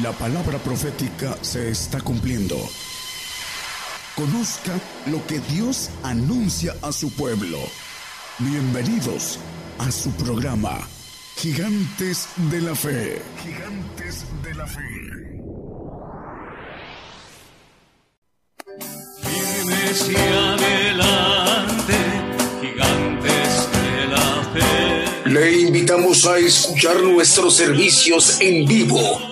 La palabra profética se está cumpliendo. Conozca lo que Dios anuncia a su pueblo. Bienvenidos a su programa, Gigantes de la Fe. Gigantes de la Fe. Firmes y adelante, gigantes de la fe. Le invitamos a escuchar nuestros servicios en vivo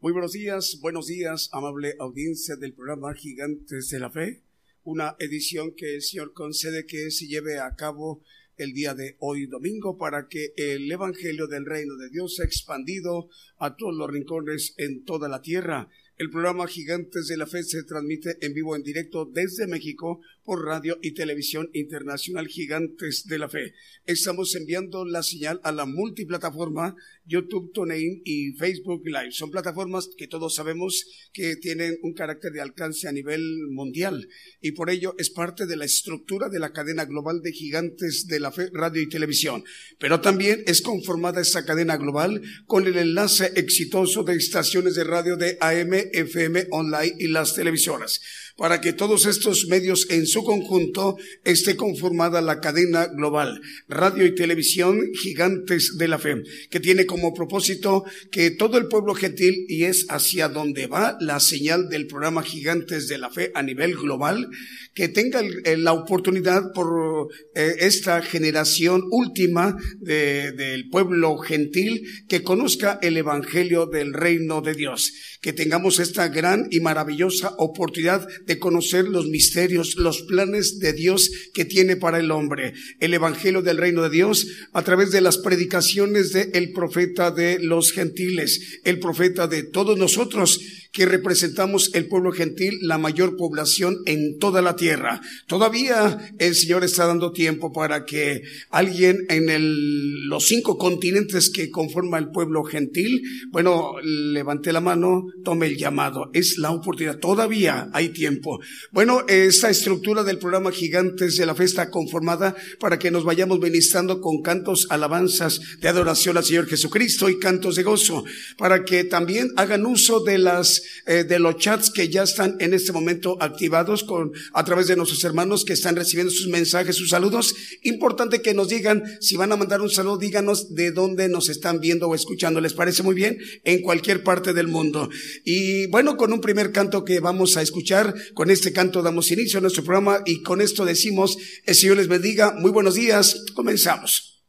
Muy buenos días, buenos días, amable audiencia del programa Gigantes de la Fe, una edición que el Señor concede que se lleve a cabo el día de hoy domingo para que el Evangelio del Reino de Dios sea expandido a todos los rincones en toda la tierra. El programa Gigantes de la Fe se transmite en vivo en directo desde México por radio y televisión internacional Gigantes de la Fe. Estamos enviando la señal a la multiplataforma YouTube, TuneIn y Facebook Live. Son plataformas que todos sabemos que tienen un carácter de alcance a nivel mundial y por ello es parte de la estructura de la cadena global de Gigantes de la Fe, radio y televisión. Pero también es conformada esa cadena global con el enlace exitoso de estaciones de radio de AM, FM, online y las televisoras para que todos estos medios en su conjunto esté conformada la cadena global, radio y televisión gigantes de la fe, que tiene como propósito que todo el pueblo gentil, y es hacia donde va la señal del programa Gigantes de la Fe a nivel global, que tenga la oportunidad por eh, esta generación última del pueblo gentil que conozca el Evangelio del reino de Dios, que tengamos esta gran y maravillosa oportunidad de conocer los misterios, los planes de Dios que tiene para el hombre, el Evangelio del reino de Dios a través de las predicaciones del el profeta de los gentiles, el profeta de todos nosotros que representamos el pueblo gentil, la mayor población en toda la tierra. Todavía el Señor está dando tiempo para que alguien en el, los cinco continentes que conforma el pueblo gentil, bueno, levante la mano, tome el llamado. Es la oportunidad. Todavía hay tiempo. Bueno, esta estructura del programa Gigantes de la Fe conformada para que nos vayamos ministrando con cantos, alabanzas de adoración al Señor Jesucristo y cantos de gozo, para que también hagan uso de las eh, de los chats que ya están en este momento activados con, a través de nuestros hermanos que están recibiendo sus mensajes, sus saludos. Importante que nos digan, si van a mandar un saludo, díganos de dónde nos están viendo o escuchando. ¿Les parece muy bien? En cualquier parte del mundo. Y bueno, con un primer canto que vamos a escuchar, con este canto damos inicio a nuestro programa y con esto decimos, el Señor les bendiga. Muy buenos días. Comenzamos.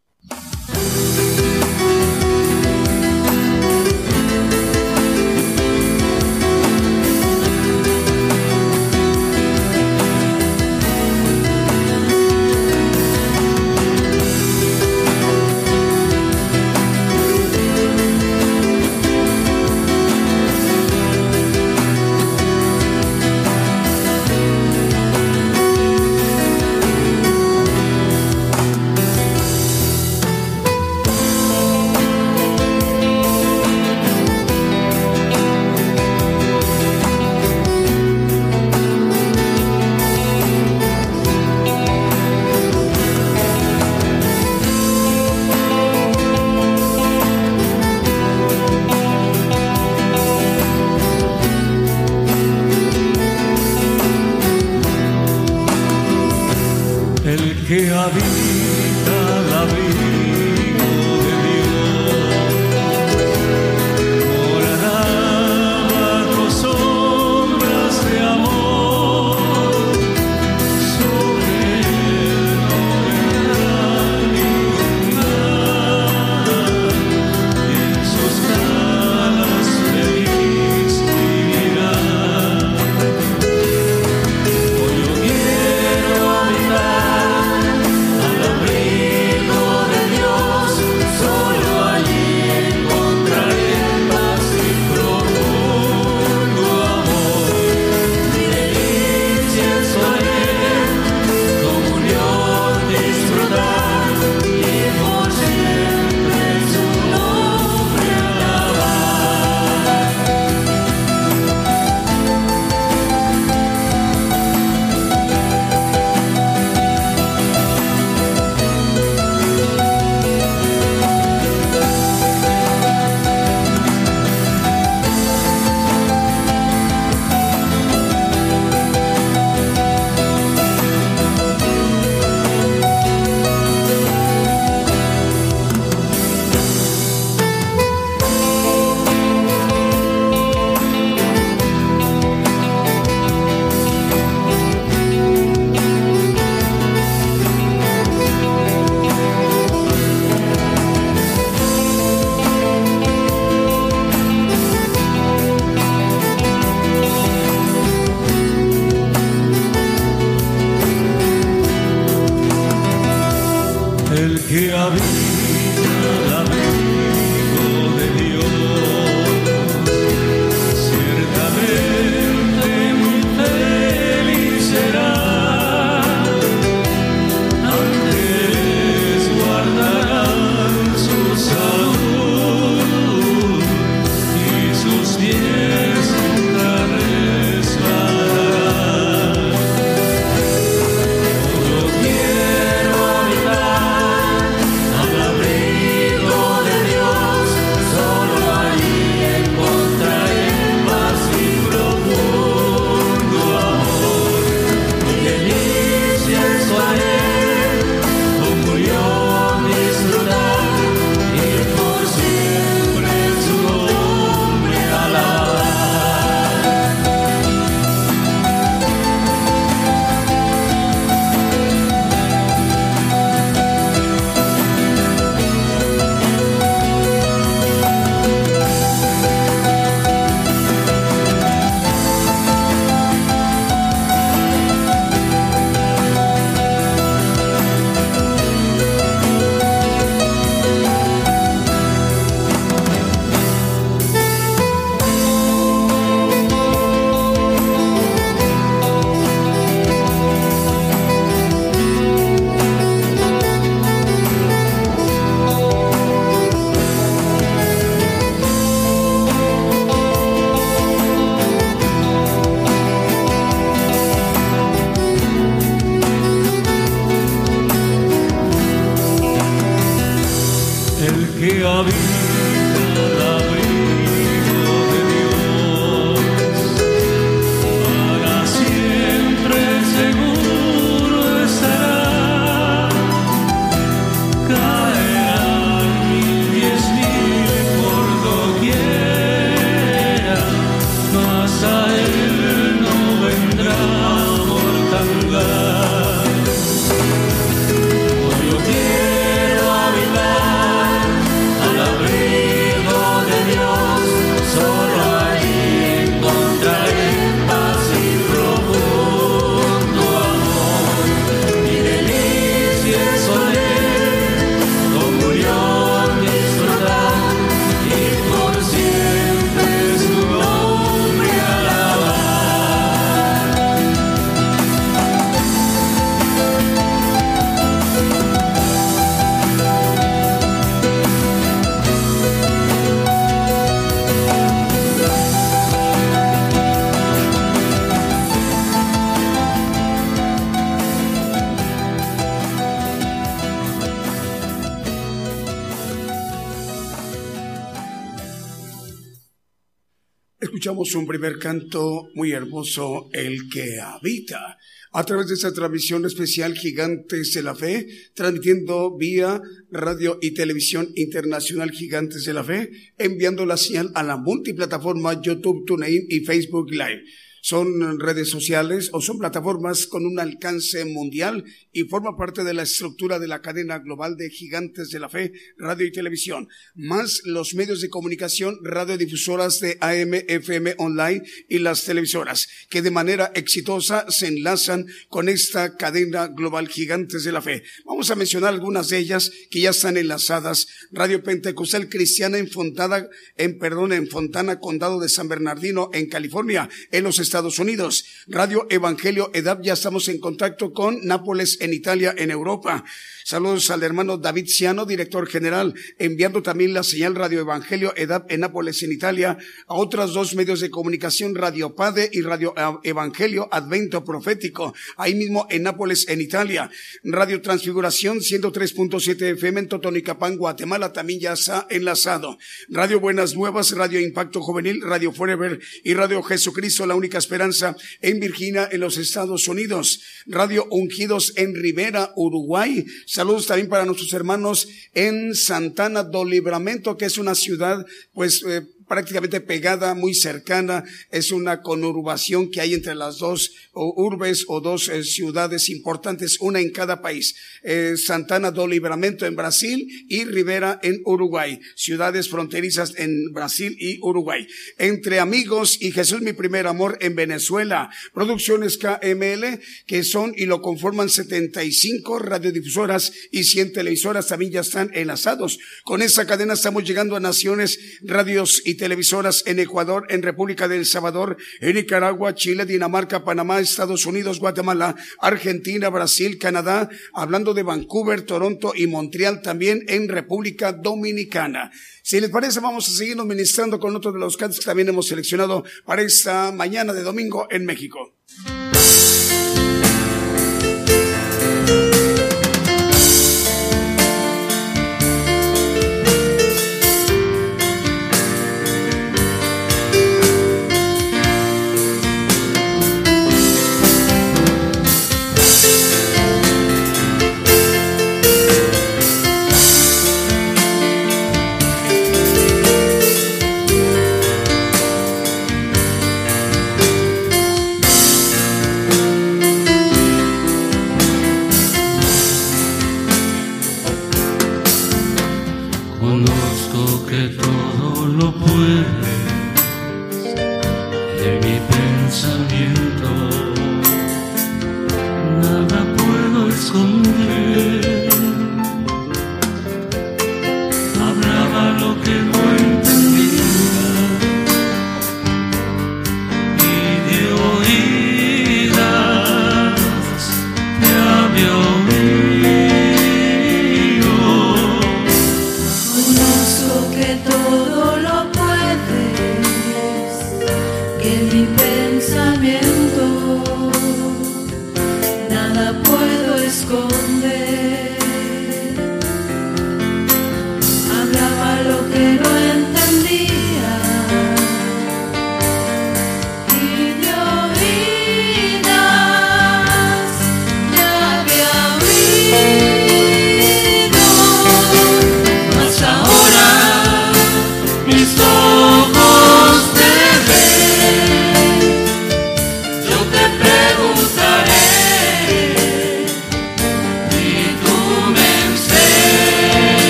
Primer canto muy hermoso, El que habita, a través de esta transmisión especial Gigantes de la Fe, transmitiendo vía radio y televisión internacional Gigantes de la Fe, enviando la señal a la multiplataforma YouTube, TuneIn y Facebook Live. Son redes sociales o son plataformas con un alcance mundial y forma parte de la estructura de la cadena global de gigantes de la fe, radio y televisión, más los medios de comunicación, radiodifusoras de AM, FM online y las televisoras, que de manera exitosa se enlazan con esta cadena global gigantes de la fe. Vamos a mencionar algunas de ellas que ya están enlazadas. Radio Pentecostal Cristiana en Fontana, en perdón, en Fontana, Condado de San Bernardino, en California, en los Estados Unidos. Radio Evangelio EDAP, ya estamos en contacto con Nápoles en Italia, en Europa. Saludos al hermano David Ciano, director general, enviando también la señal Radio Evangelio EDAP en Nápoles, en Italia, a otras dos medios de comunicación, Radio Pade y Radio Evangelio Advento Profético, ahí mismo en Nápoles, en Italia. Radio Transfiguración 103.7 FM en Totonicapán, Guatemala, también ya está enlazado. Radio Buenas Nuevas, Radio Impacto Juvenil, Radio Forever y Radio Jesucristo, la única esperanza en Virginia, en los Estados Unidos. Radio Ungidos en Rivera, Uruguay. Saludos también para nuestros hermanos en Santana do Libramento, que es una ciudad, pues, eh, prácticamente pegada, muy cercana, es una conurbación que hay entre las dos urbes o dos eh, ciudades importantes, una en cada país. Eh, Santana do Libramento en Brasil y Rivera en Uruguay, ciudades fronterizas en Brasil y Uruguay. Entre amigos y Jesús mi primer amor en Venezuela, producciones KML que son y lo conforman 75 radiodifusoras y 100 televisoras también ya están enlazados. Con esa cadena estamos llegando a naciones, radios y televisoras en Ecuador, en República del Salvador, en Nicaragua, Chile, Dinamarca, Panamá, Estados Unidos, Guatemala, Argentina, Brasil, Canadá, hablando de Vancouver, Toronto y Montreal también en República Dominicana. Si les parece, vamos a seguirnos ministrando con otro de los cantos que también hemos seleccionado para esta mañana de domingo en México.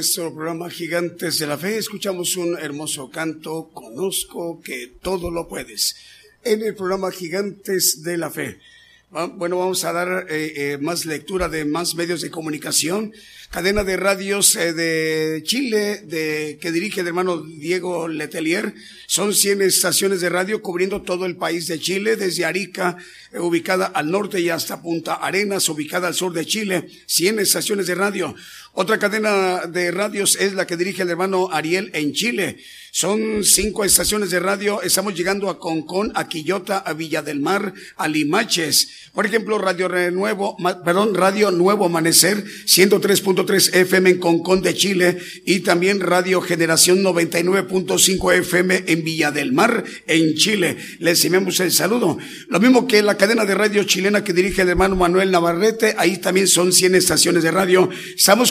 Nuestro programa Gigantes de la Fe. Escuchamos un hermoso canto, Conozco que todo lo puedes. En el programa Gigantes de la Fe. Bueno, vamos a dar eh, eh, más lectura de más medios de comunicación. Cadena de radios eh, de Chile, de, que dirige el hermano Diego Letelier. Son 100 estaciones de radio cubriendo todo el país de Chile, desde Arica, ubicada al norte y hasta Punta Arenas, ubicada al sur de Chile. 100 estaciones de radio. Otra cadena de radios es la que dirige el hermano Ariel en Chile. Son cinco estaciones de radio. Estamos llegando a Concón, a Quillota, a Villa del Mar, a Limaches. Por ejemplo, Radio Nuevo, perdón, Radio Nuevo Amanecer, 103.3 FM en Concón de Chile y también Radio Generación 99.5 FM en Villa del Mar, en Chile. Les enviamos el saludo. Lo mismo que la cadena de radio chilena que dirige el hermano Manuel Navarrete, ahí también son 100 estaciones de radio. Estamos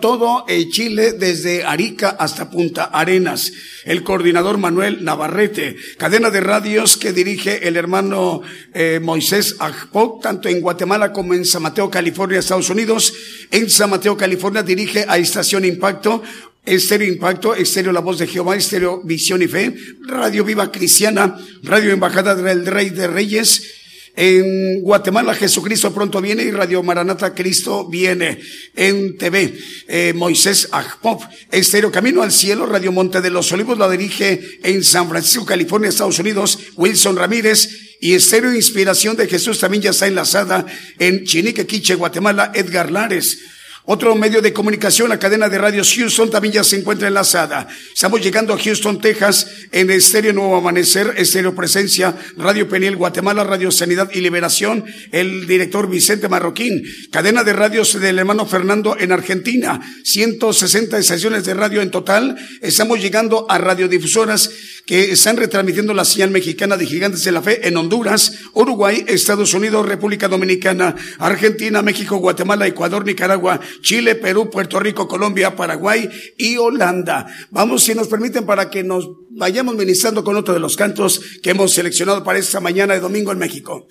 todo el Chile desde Arica hasta Punta Arenas el coordinador Manuel Navarrete, cadena de radios que dirige el hermano eh, Moisés Ajpok, tanto en Guatemala como en San Mateo, California, Estados Unidos. En San Mateo, California dirige a Estación Impacto, Estéreo Impacto, Estéreo La Voz de Jehová, Estéreo Visión y Fe, Radio Viva Cristiana, Radio Embajada del Rey de Reyes, en Guatemala, Jesucristo pronto viene y Radio Maranata, Cristo viene. En TV, eh, Moisés Ajpop. Estéreo Camino al Cielo, Radio Monte de los Olivos la dirige en San Francisco, California, Estados Unidos, Wilson Ramírez. Y Estéreo Inspiración de Jesús también ya está enlazada en Chinique, Quiche, Guatemala, Edgar Lares. Otro medio de comunicación, la cadena de radios Houston, también ya se encuentra enlazada. Estamos llegando a Houston, Texas, en Estéreo Nuevo Amanecer, Estéreo Presencia, Radio Peniel Guatemala, Radio Sanidad y Liberación, el director Vicente Marroquín. Cadena de radios del hermano Fernando en Argentina, 160 estaciones de radio en total. Estamos llegando a radiodifusoras que están retransmitiendo la señal mexicana de Gigantes de la Fe en Honduras, Uruguay, Estados Unidos, República Dominicana, Argentina, México, Guatemala, Ecuador, Nicaragua, Chile, Perú, Puerto Rico, Colombia, Paraguay y Holanda. Vamos, si nos permiten, para que nos vayamos ministrando con otro de los cantos que hemos seleccionado para esta mañana de domingo en México.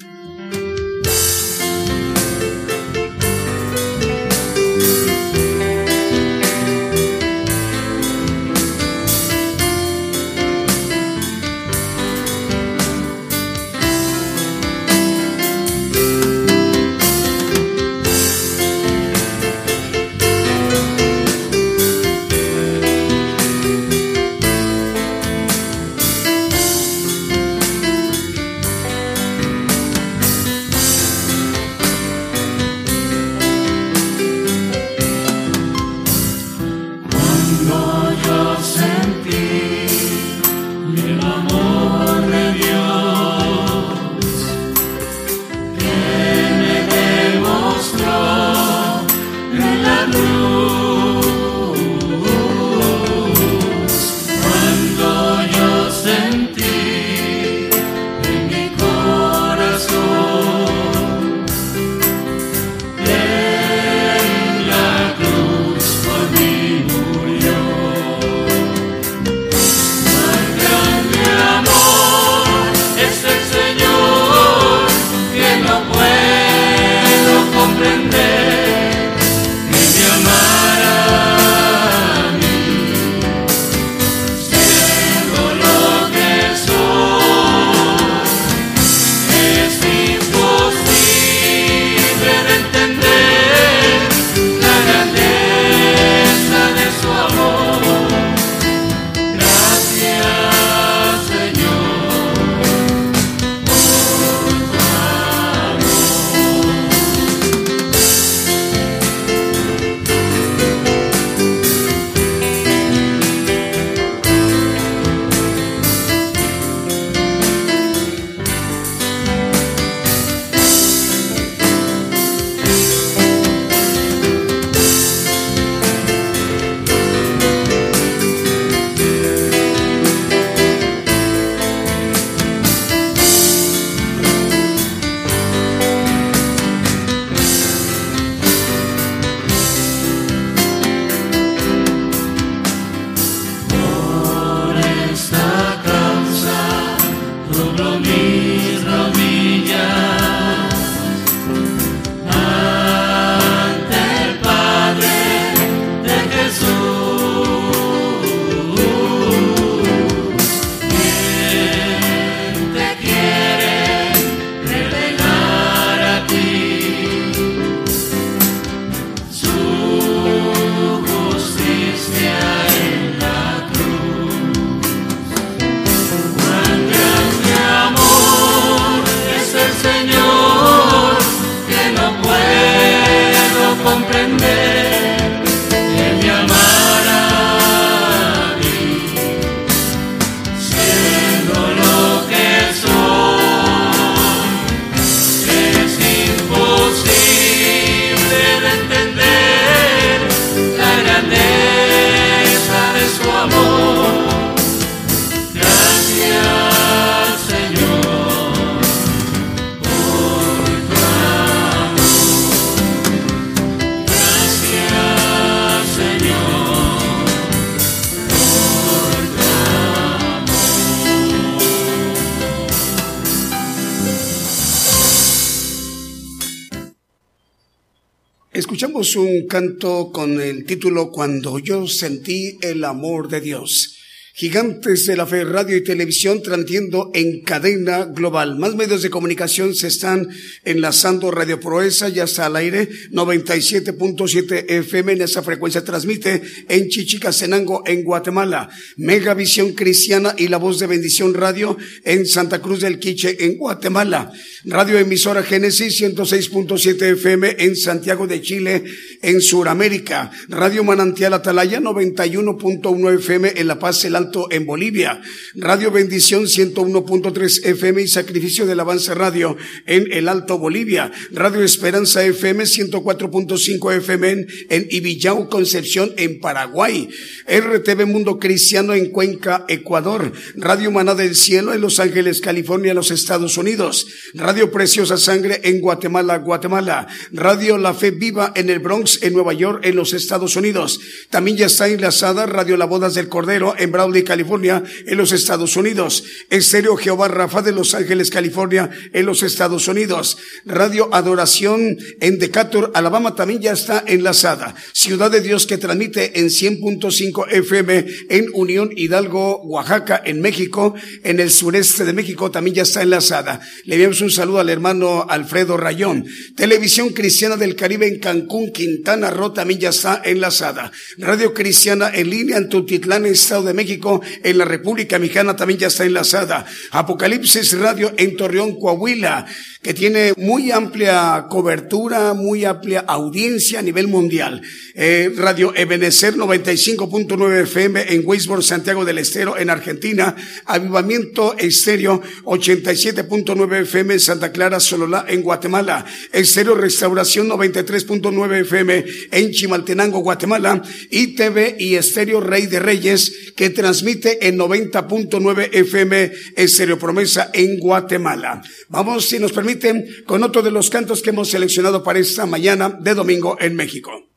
Escuchamos un canto con el título Cuando yo sentí el amor de Dios. Gigantes de la Fe, radio y televisión transmitiendo en cadena global. Más medios de comunicación se están enlazando. Radio Proeza ya está al aire. 97.7 FM en esa frecuencia transmite en Chichicastenango, en Guatemala. Megavisión Cristiana y La Voz de Bendición Radio en Santa Cruz del Quiche, en Guatemala. Radio Emisora Génesis 106.7 FM en Santiago de Chile, en Suramérica. Radio Manantial Atalaya 91.1 FM en La Paz, el En Bolivia. Radio Bendición 101.3 FM y Sacrificio del Avance Radio en el Alto, Bolivia. Radio Esperanza FM 104.5 FM en, en Ibillau, Concepción, en Paraguay. RTV Mundo Cristiano en Cuenca, Ecuador. Radio Maná del Cielo en Los Ángeles, California, los Estados Unidos. Radio Preciosa Sangre en Guatemala, Guatemala. Radio La Fe Viva en el Bronx, en Nueva York, en los Estados Unidos. También ya está enlazada Radio La Bodas del Cordero en Brawley, California, en los Estados Unidos. Estéreo Jehová Rafa de Los Ángeles, California, en los Estados Unidos. Radio Adoración en Decatur, Alabama, también ya está enlazada. Ciudad de Dios que transmite en 100.5 FM en Unión Hidalgo, Oaxaca, en México, en el sureste de México, también ya está enlazada. Le enviamos un saludo al hermano Alfredo Rayón. Televisión Cristiana del Caribe en Cancún, Quintana Roo también ya está enlazada. Radio Cristiana en línea en Tutitlán, Estado de México, en la República Mexicana también ya está enlazada. Apocalipsis Radio en Torreón, Coahuila que tiene muy amplia cobertura, muy amplia audiencia a nivel mundial. Eh, Radio Ebenecer 95.9 FM en Weisborg, Santiago del Estero, en Argentina. Avivamiento Estéreo 87.9 FM en Santa Clara, Sololá, en Guatemala. Estéreo Restauración 93.9 FM en Chimaltenango, Guatemala. Y TV y Estéreo Rey de Reyes que transmite en 90.9 FM Estéreo Promesa en Guatemala. Vamos, si nos permiten, con otro de los cantos que hemos seleccionado para esta mañana de domingo en México.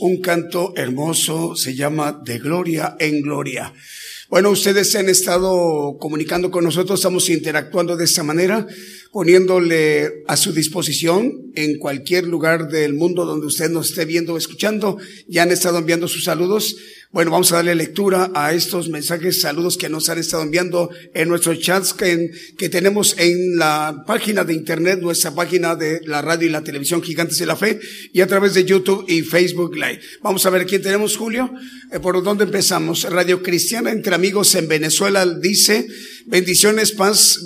Un canto hermoso, se llama De Gloria en Gloria. Bueno, ustedes se han estado comunicando con nosotros, estamos interactuando de esta manera, poniéndole a su disposición en cualquier lugar del mundo donde usted nos esté viendo o escuchando. Ya han estado enviando sus saludos. Bueno, vamos a darle lectura a estos mensajes, saludos que nos han estado enviando en nuestros chats que, tenemos en la página de internet, nuestra página de la radio y la televisión Gigantes de la Fe y a través de YouTube y Facebook Live. Vamos a ver quién tenemos, Julio. Eh, ¿Por dónde empezamos? Radio Cristiana entre amigos en Venezuela dice, bendiciones, paz,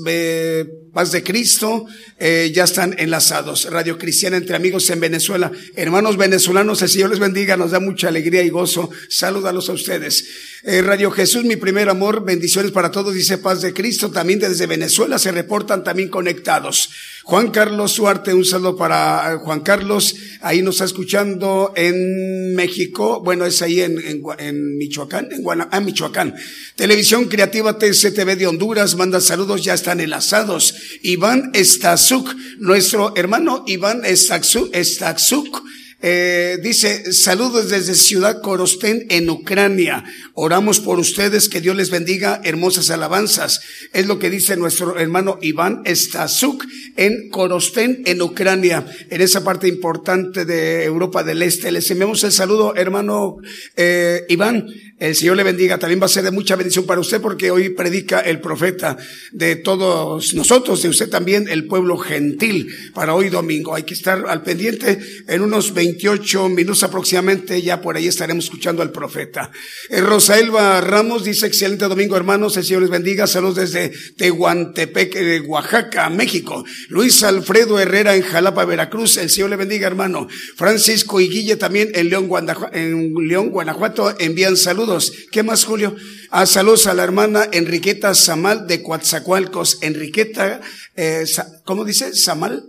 paz de Cristo, eh, ya están enlazados. Radio Cristiana entre amigos en Venezuela. Hermanos venezolanos, el Señor les bendiga, nos da mucha alegría y gozo. Saludos a ustedes. Eh, Radio Jesús, mi primer amor, bendiciones para todos, dice paz de Cristo. También desde Venezuela se reportan también conectados. Juan Carlos Suarte, un saludo para eh, Juan Carlos. Ahí nos está escuchando en México. Bueno, es ahí en, en, Michoacán, en Guana, ah, Michoacán. Televisión Creativa TCTV de Honduras manda saludos, ya están enlazados. Iván Estazuk, nuestro hermano Iván Estazuk, Estazuk eh, dice, saludos desde Ciudad Korostén en Ucrania. Oramos por ustedes, que Dios les bendiga, hermosas alabanzas. Es lo que dice nuestro hermano Iván Stasuk en Korostén en Ucrania, en esa parte importante de Europa del Este. Les enviamos el saludo, hermano eh, Iván. El Señor le bendiga. También va a ser de mucha bendición para usted porque hoy predica el profeta de todos nosotros, de usted también, el pueblo gentil, para hoy domingo. Hay que estar al pendiente en unos 28 minutos aproximadamente. Ya por ahí estaremos escuchando al profeta. Eh, Rosaelba Ramos dice, excelente domingo, hermanos. El Señor les bendiga. Saludos desde Tehuantepec, de Oaxaca, México. Luis Alfredo Herrera en Jalapa, Veracruz. El Señor le bendiga, hermano. Francisco y Guille también en León, en León, Guanajuato envían saludos ¿Qué más, Julio? Ah, saludos a la hermana Enriqueta Samal de Coatzacoalcos. Enriqueta, eh, ¿cómo dice? Samal.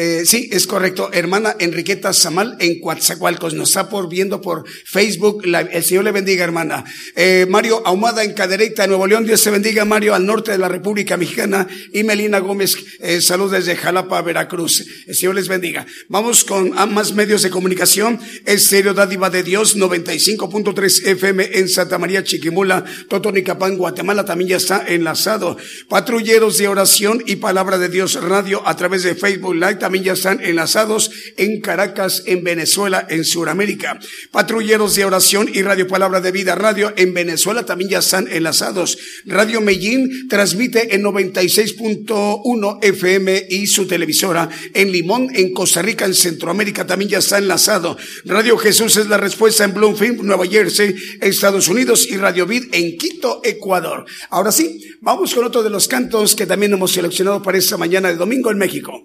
Eh, sí, es correcto. Hermana Enriqueta Samal en Coatzacoalcos. Nos está por viendo por Facebook. el Señor le bendiga, hermana. Eh, Mario Ahumada en Cadereyta, Nuevo León. Dios se bendiga, Mario, al norte de la República Mexicana. Y Melina Gómez, eh, salud desde Jalapa, Veracruz. El Señor les bendiga. Vamos con más medios de comunicación. Estéreo Dádiva de Dios, 95.3 FM en Santa María Chiquimula, Totonicapán, Guatemala. También ya está enlazado. Patrulleros de oración y palabra de Dios radio a través de Facebook Live también ya están enlazados en Caracas, en Venezuela, en Sudamérica. Patrulleros de oración y Radio Palabra de Vida Radio en Venezuela también ya están enlazados. Radio Medellín transmite en 96.1 FM y su televisora. En Limón, en Costa Rica, en Centroamérica también ya está enlazado. Radio Jesús es la respuesta en Bloomfield, Nueva Jersey, Estados Unidos y Radio Vid en Quito, Ecuador. Ahora sí, vamos con otro de los cantos que también hemos seleccionado para esta mañana de domingo en México.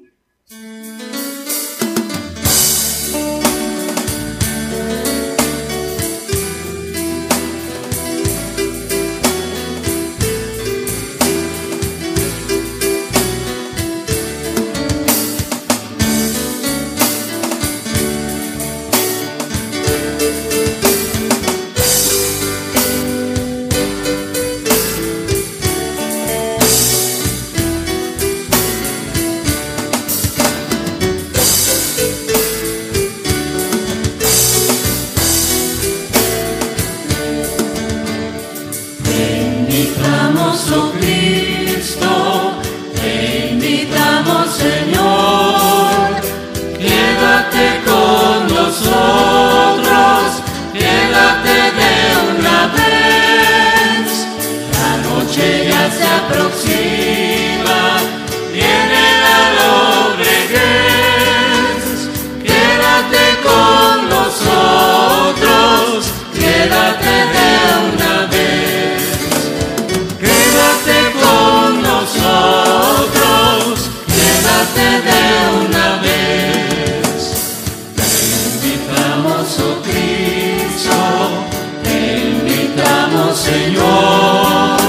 Jesucristo, te invitamos Señor.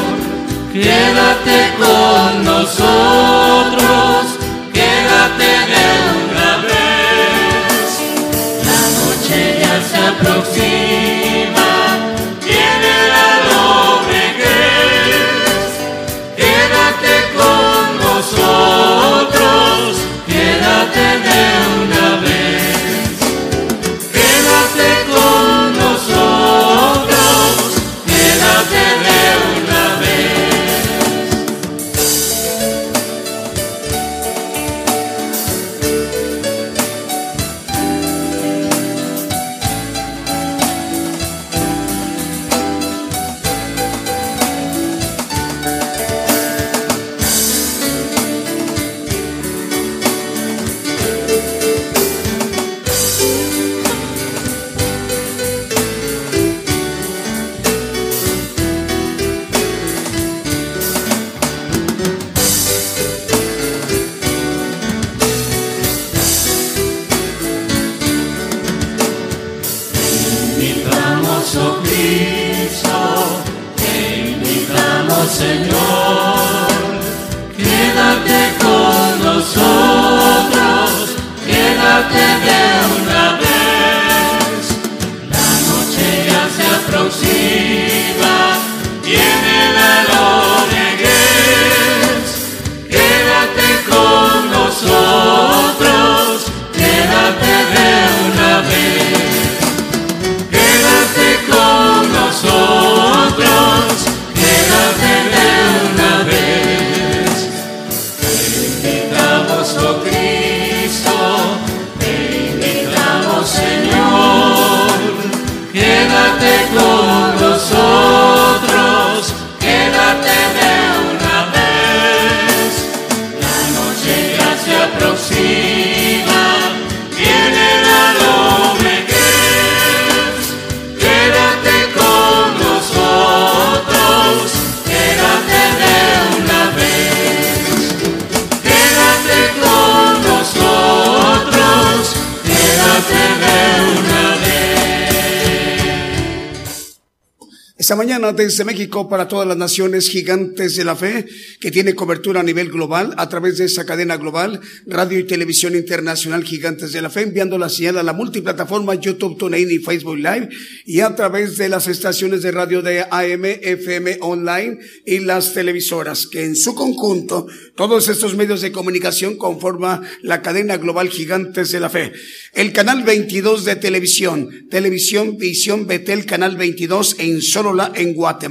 Esta desde México para todas las naciones gigantes de la fe, que tiene cobertura a nivel global a través de esa cadena global, radio y televisión internacional gigantes de la fe, enviando la señal a la multiplataforma YouTube, TuneIn y Facebook Live, y a través de las estaciones de radio de AM, FM online y las televisoras, que en su conjunto, todos estos medios de comunicación conforman la cadena global gigantes de la fe. El canal 22 de televisión, televisión Visión Betel, canal 22 en solo en Guatemala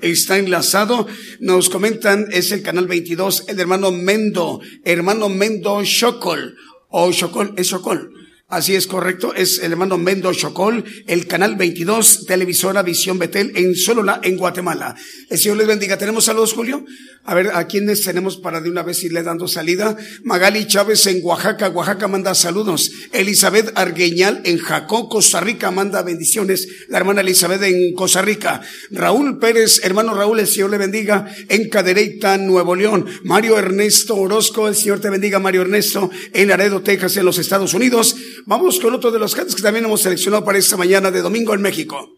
está enlazado. Nos comentan, es el canal 22, el hermano Mendo, hermano Mendo Chocol, o Chocol, es Chocol. Así es correcto, es el hermano Mendo Chocol, el canal 22, televisora Visión Betel en Solola, en Guatemala. El Señor les bendiga. ¿Tenemos saludos, Julio? A ver, ¿a quiénes tenemos para de una vez irle dando salida? Magali Chávez en Oaxaca, Oaxaca manda saludos. Elizabeth Argueñal en Jacó, Costa Rica manda bendiciones. La hermana Elizabeth en Costa Rica. Raúl Pérez, hermano Raúl, el Señor le bendiga en Cadereyta, Nuevo León. Mario Ernesto Orozco, el Señor te bendiga, Mario Ernesto, en Laredo, Texas, en los Estados Unidos. Vamos con otro de los cantos que también hemos seleccionado para esta mañana de domingo en México.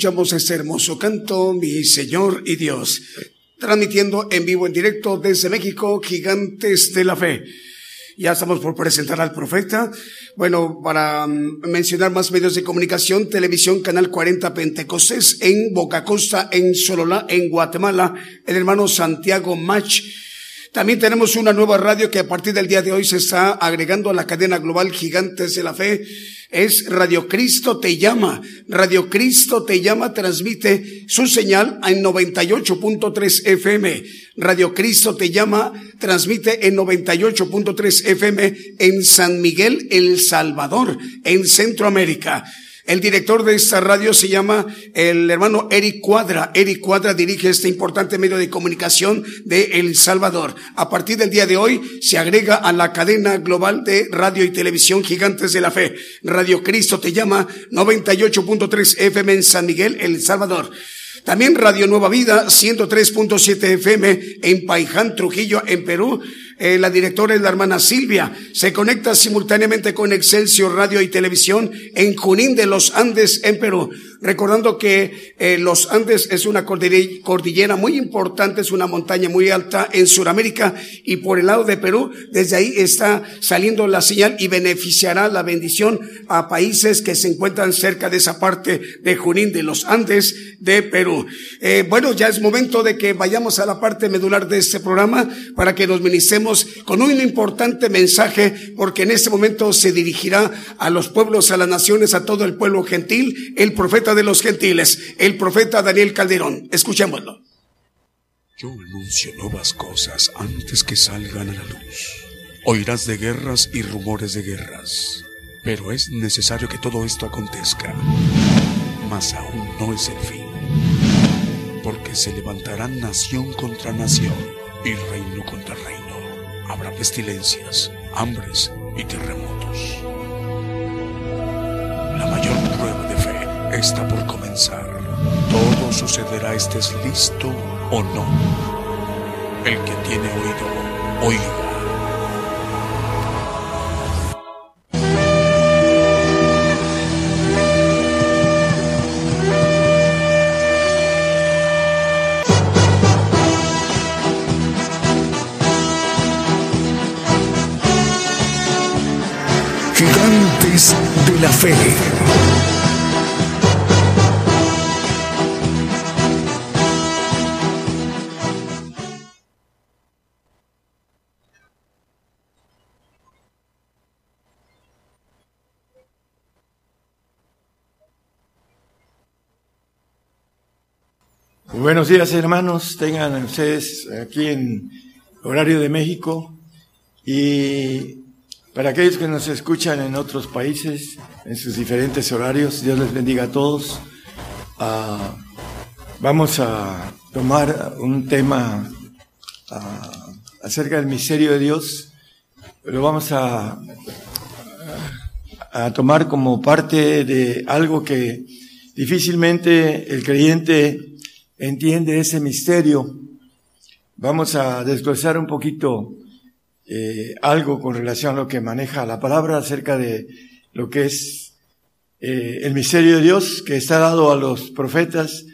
Escuchamos este hermoso canto, mi Señor y Dios, transmitiendo en vivo, en directo desde México, Gigantes de la Fe. Ya estamos por presentar al profeta. Bueno, para mm, mencionar más medios de comunicación, televisión, Canal 40 Pentecostés en Boca Costa, en Sololá, en Guatemala, el hermano Santiago Mach. También tenemos una nueva radio que a partir del día de hoy se está agregando a la cadena global Gigantes de la Fe. Es Radio Cristo Te Llama. Radio Cristo Te Llama transmite su señal en 98.3 FM. Radio Cristo Te Llama transmite en 98.3 FM en San Miguel, El Salvador, en Centroamérica. El director de esta radio se llama el hermano Eric Cuadra. Eric Cuadra dirige este importante medio de comunicación de El Salvador. A partir del día de hoy se agrega a la cadena global de radio y televisión Gigantes de la Fe. Radio Cristo te llama 98.3 FM en San Miguel, El Salvador. También Radio Nueva Vida, 103.7 FM en Paiján, Trujillo, en Perú. Eh, la directora es la hermana Silvia. Se conecta simultáneamente con Excelsior Radio y Televisión en Junín de los Andes, en Perú. Recordando que eh, los Andes es una cordillera, muy importante, es una montaña muy alta en Sudamérica y por el lado de Perú, desde ahí está saliendo la señal y beneficiará la bendición a países que se encuentran cerca de esa parte de Junín de los Andes de Perú. Eh, bueno, ya es momento de que vayamos a la parte medular de este programa para que nos ministremos con un importante mensaje, porque en este momento se dirigirá a los pueblos, a las naciones, a todo el pueblo gentil, el profeta de los gentiles, el profeta Daniel Calderón. Escuchémoslo. Yo anuncio nuevas cosas antes que salgan a la luz. Oirás de guerras y rumores de guerras, pero es necesario que todo esto acontezca. Mas aún no es el fin, porque se levantarán nación contra nación y reino contra reino. Habrá pestilencias, hambres y terremotos. La mayor prueba de fe está por comenzar. Todo sucederá estés listo o no. El que tiene oído, oiga. La Fe. Buenos días hermanos, tengan ustedes aquí en horario de México y para aquellos que nos escuchan en otros países, en sus diferentes horarios, Dios les bendiga a todos. Ah, vamos a tomar un tema ah, acerca del misterio de Dios, lo vamos a, a tomar como parte de algo que difícilmente el creyente entiende ese misterio. Vamos a desglosar un poquito eh, algo con relación a lo que maneja la palabra acerca de lo que es eh, el misterio de Dios que está dado a los profetas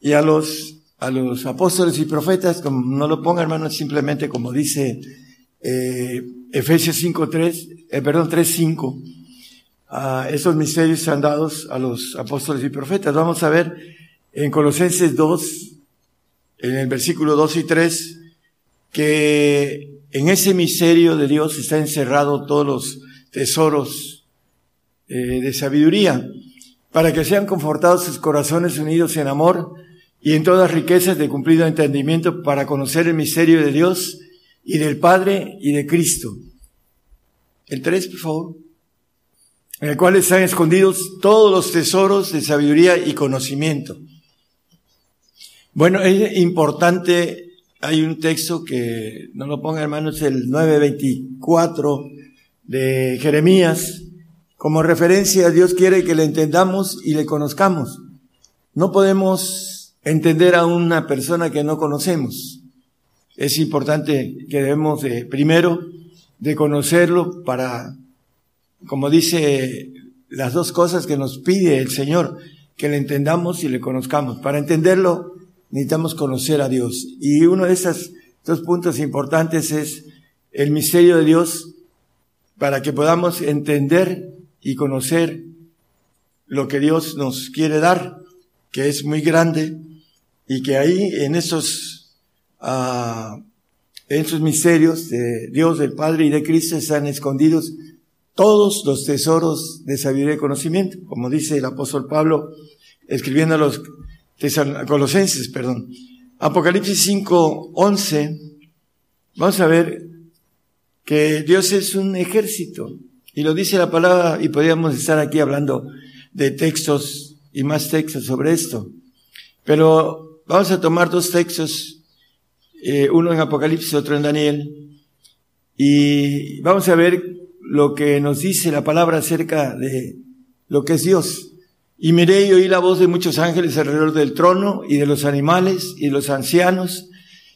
y a los, a los apóstoles y profetas, como no lo ponga hermano, simplemente como dice eh, Efesios 5.3, eh, perdón, 3.5, uh, esos misterios están dados a los apóstoles y profetas. Vamos a ver en Colosenses 2, en el versículo 2 y 3, que en ese misterio de Dios está encerrado todos los tesoros eh, de sabiduría, para que sean confortados sus corazones unidos en amor y en todas riquezas de cumplido entendimiento para conocer el misterio de Dios y del Padre y de Cristo. El 3, por favor. En el cual están escondidos todos los tesoros de sabiduría y conocimiento. Bueno, es importante hay un texto que, no lo ponga hermanos, el 924 de Jeremías, como referencia Dios quiere que le entendamos y le conozcamos. No podemos entender a una persona que no conocemos. Es importante que debemos de, primero, de conocerlo para, como dice las dos cosas que nos pide el Señor, que le entendamos y le conozcamos. Para entenderlo, necesitamos conocer a Dios. Y uno de esos dos puntos importantes es el misterio de Dios para que podamos entender y conocer lo que Dios nos quiere dar, que es muy grande y que ahí en esos, uh, en esos misterios de Dios, del Padre y de Cristo están escondidos todos los tesoros de sabiduría y conocimiento, como dice el apóstol Pablo escribiendo a los Colosenses, perdón. Apocalipsis 5, 11, vamos a ver que Dios es un ejército. Y lo dice la palabra, y podríamos estar aquí hablando de textos y más textos sobre esto. Pero vamos a tomar dos textos, eh, uno en Apocalipsis, otro en Daniel, y vamos a ver lo que nos dice la palabra acerca de lo que es Dios. Y miré y oí la voz de muchos ángeles alrededor del trono y de los animales y de los ancianos,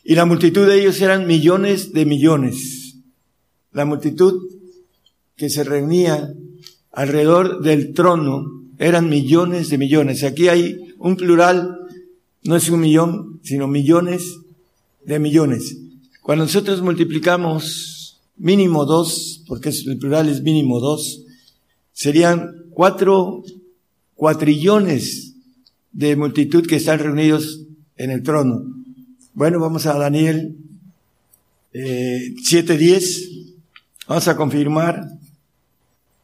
y la multitud de ellos eran millones de millones. La multitud que se reunía alrededor del trono eran millones de millones. Aquí hay un plural, no es un millón, sino millones de millones. Cuando nosotros multiplicamos mínimo dos, porque el plural es mínimo dos, serían cuatro cuatrillones de multitud que están reunidos en el trono. Bueno, vamos a Daniel eh, 7.10. Vamos a confirmar.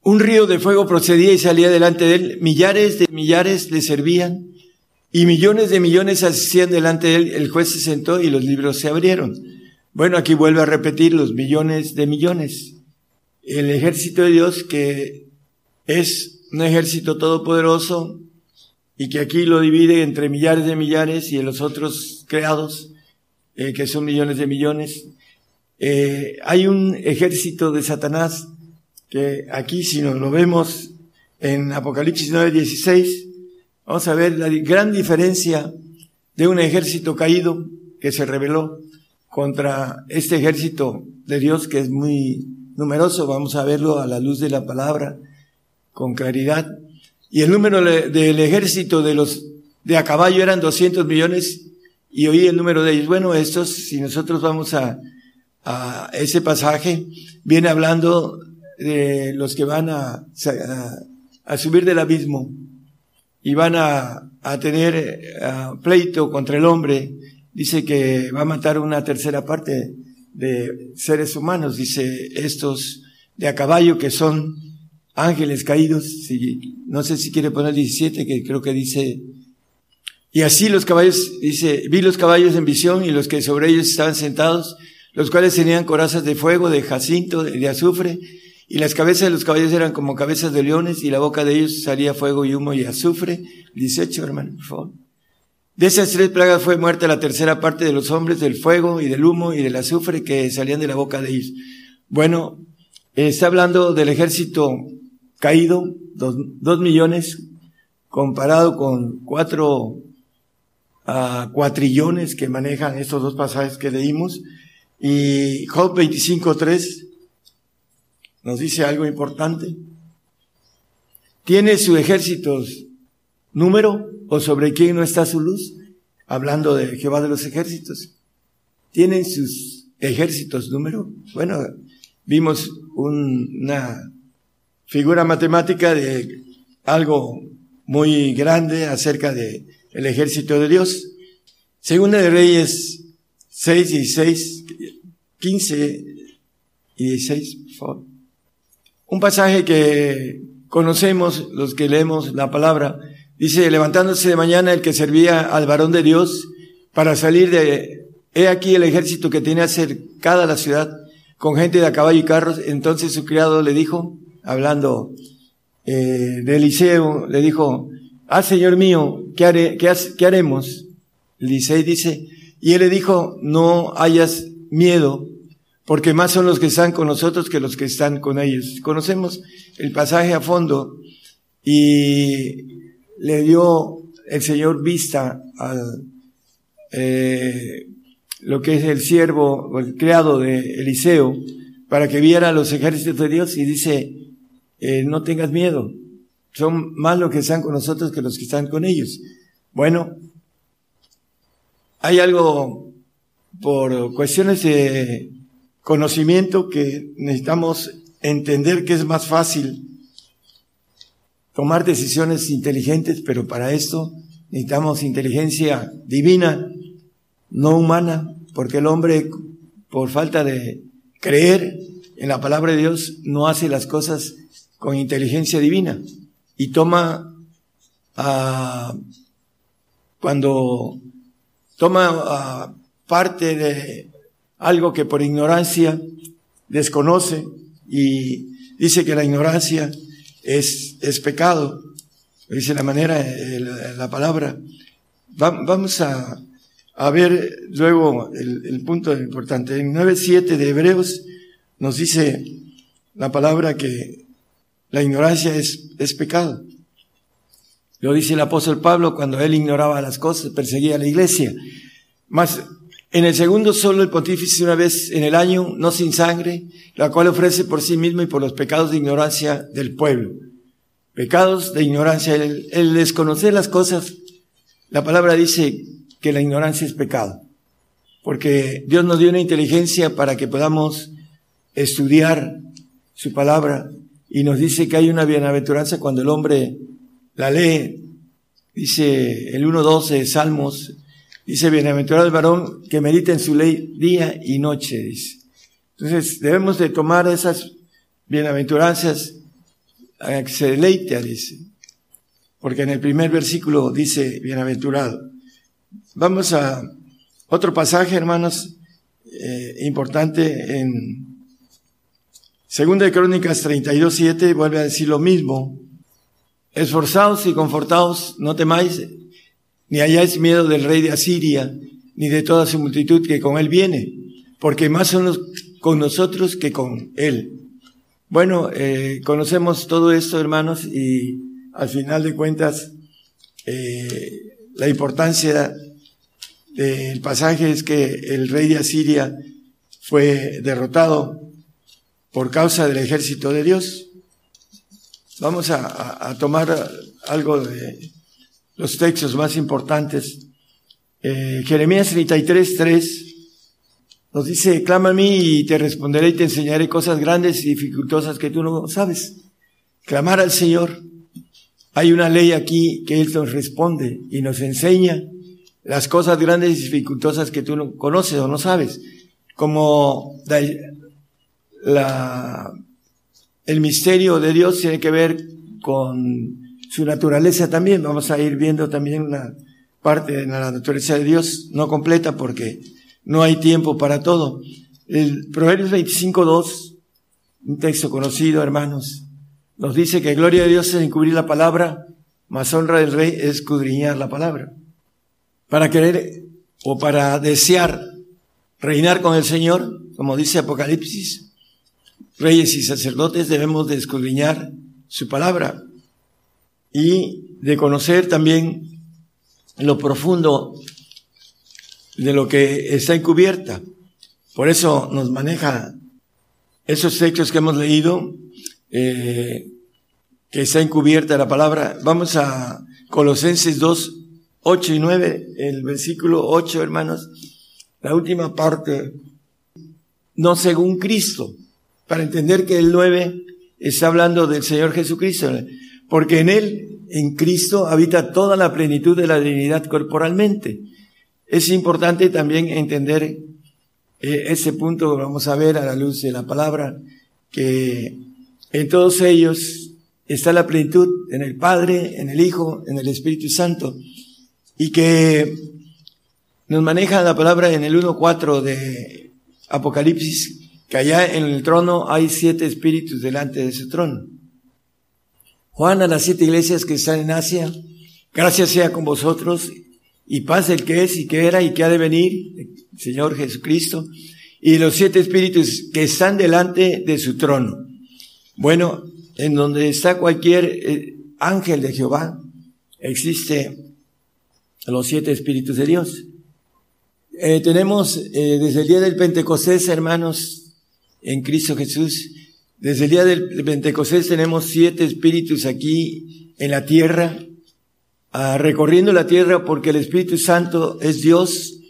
Un río de fuego procedía y salía delante de él. Millares de millares le servían y millones de millones asistían delante de él. El juez se sentó y los libros se abrieron. Bueno, aquí vuelve a repetir los millones de millones. El ejército de Dios que es un ejército todopoderoso y que aquí lo divide entre millares de millares y en los otros creados, eh, que son millones de millones. Eh, hay un ejército de Satanás que aquí, si nos lo vemos en Apocalipsis 9:16, vamos a ver la gran diferencia de un ejército caído que se rebeló contra este ejército de Dios que es muy numeroso. Vamos a verlo a la luz de la palabra con claridad. Y el número del ejército de los de a caballo eran 200 millones y oí el número de ellos. Bueno, estos, si nosotros vamos a, a ese pasaje, viene hablando de los que van a, a, subir del abismo y van a, a tener pleito contra el hombre. Dice que va a matar una tercera parte de seres humanos, dice estos de a caballo que son ángeles caídos, no sé si quiere poner 17, que creo que dice, y así los caballos, dice, vi los caballos en visión y los que sobre ellos estaban sentados, los cuales tenían corazas de fuego, de jacinto, de, azufre, y las cabezas de los caballos eran como cabezas de leones, y la boca de ellos salía fuego y humo y azufre. 18, hermano, por favor. De esas tres plagas fue muerta la tercera parte de los hombres del fuego y del humo y del azufre que salían de la boca de ellos. Bueno, está hablando del ejército caído, dos, millones, comparado con cuatro uh, cuatrillones que manejan estos dos pasajes que leímos. Y Job 25.3 nos dice algo importante. ¿Tiene su ejército número o sobre quién no está su luz? Hablando de Jehová de los ejércitos. ¿Tienen sus ejércitos número? Bueno, vimos una figura matemática de algo muy grande acerca de el ejército de Dios. Segunda de Reyes 6, 16, 15 y 16, por favor. Un pasaje que conocemos los que leemos la palabra. Dice, levantándose de mañana el que servía al varón de Dios para salir de, he aquí el ejército que tenía cercada la ciudad con gente de a caballo y carros. Entonces su criado le dijo, hablando eh, de Eliseo, le dijo, ah, Señor mío, ¿qué, haré, qué, haremos? Eliseo dice, y él le dijo, no hayas miedo, porque más son los que están con nosotros que los que están con ellos. Conocemos el pasaje a fondo y le dio el Señor vista al eh, lo que es el siervo o el criado de Eliseo para que viera los ejércitos de Dios y dice, eh, no tengas miedo, son más los que están con nosotros que los que están con ellos. Bueno, hay algo por cuestiones de conocimiento que necesitamos entender que es más fácil tomar decisiones inteligentes, pero para esto necesitamos inteligencia divina, no humana, porque el hombre, por falta de creer en la palabra de Dios, no hace las cosas con inteligencia divina y toma a, cuando toma a parte de algo que por ignorancia desconoce y dice que la ignorancia es, es pecado. Dice la manera, la, palabra. vamos a, a, ver luego el, el punto importante. En 9.7 de Hebreos nos dice la palabra que la ignorancia es, es pecado. Lo dice el apóstol Pablo cuando él ignoraba las cosas, perseguía a la iglesia. Más en el segundo solo el pontífice una vez en el año, no sin sangre, la cual ofrece por sí mismo y por los pecados de ignorancia del pueblo. Pecados de ignorancia, el desconocer las cosas, la palabra dice que la ignorancia es pecado. Porque Dios nos dio una inteligencia para que podamos estudiar su palabra y nos dice que hay una bienaventuranza cuando el hombre la lee. Dice el 1.12 de Salmos, Dice, bienaventurado el varón que medita en su ley día y noche, dice. Entonces, debemos de tomar esas bienaventuranzas a que se deleite, dice. Porque en el primer versículo dice, bienaventurado. Vamos a otro pasaje, hermanos, eh, importante en Segunda de Crónicas 32.7, vuelve a decir lo mismo. Esforzaos y confortaos, no temáis, ni hayáis miedo del rey de Asiria, ni de toda su multitud que con él viene, porque más son los con nosotros que con él. Bueno, eh, conocemos todo esto, hermanos, y al final de cuentas, eh, la importancia del pasaje es que el rey de Asiria fue derrotado por causa del ejército de Dios. Vamos a, tomar algo de los textos más importantes. Eh, Jeremías 33, 3 nos dice, clama a mí y te responderé y te enseñaré cosas grandes y dificultosas que tú no sabes. Clamar al Señor. Hay una ley aquí que Él nos responde y nos enseña las cosas grandes y dificultosas que tú no conoces o no sabes. Como la, el misterio de Dios tiene que ver con su naturaleza también. Vamos a ir viendo también una parte de la naturaleza de Dios, no completa porque no hay tiempo para todo. El Proverbios 25.2, un texto conocido, hermanos, nos dice que gloria de Dios es encubrir la palabra, más honra del rey es escudriñar la palabra. Para querer o para desear reinar con el Señor, como dice Apocalipsis, reyes y sacerdotes debemos de su palabra y de conocer también lo profundo de lo que está encubierta. Por eso nos maneja esos textos que hemos leído, eh, que está encubierta la palabra. Vamos a Colosenses 2, 8 y 9, el versículo 8, hermanos, la última parte, no según Cristo, para entender que el 9 está hablando del Señor Jesucristo, porque en Él, en Cristo, habita toda la plenitud de la divinidad corporalmente. Es importante también entender eh, ese punto, vamos a ver a la luz de la palabra, que en todos ellos está la plenitud, en el Padre, en el Hijo, en el Espíritu Santo, y que nos maneja la palabra en el 1.4 de Apocalipsis, que allá en el trono hay siete espíritus delante de ese trono. Juan a las siete iglesias que están en Asia, gracias sea con vosotros y paz el que es y que era y que ha de venir, Señor Jesucristo, y los siete espíritus que están delante de su trono. Bueno, en donde está cualquier eh, ángel de Jehová, existe los siete espíritus de Dios. Eh, tenemos eh, desde el día del Pentecostés, hermanos, en Cristo Jesús. Desde el día del Pentecostés tenemos siete espíritus aquí en la tierra, ah, recorriendo la tierra porque el Espíritu Santo es Dios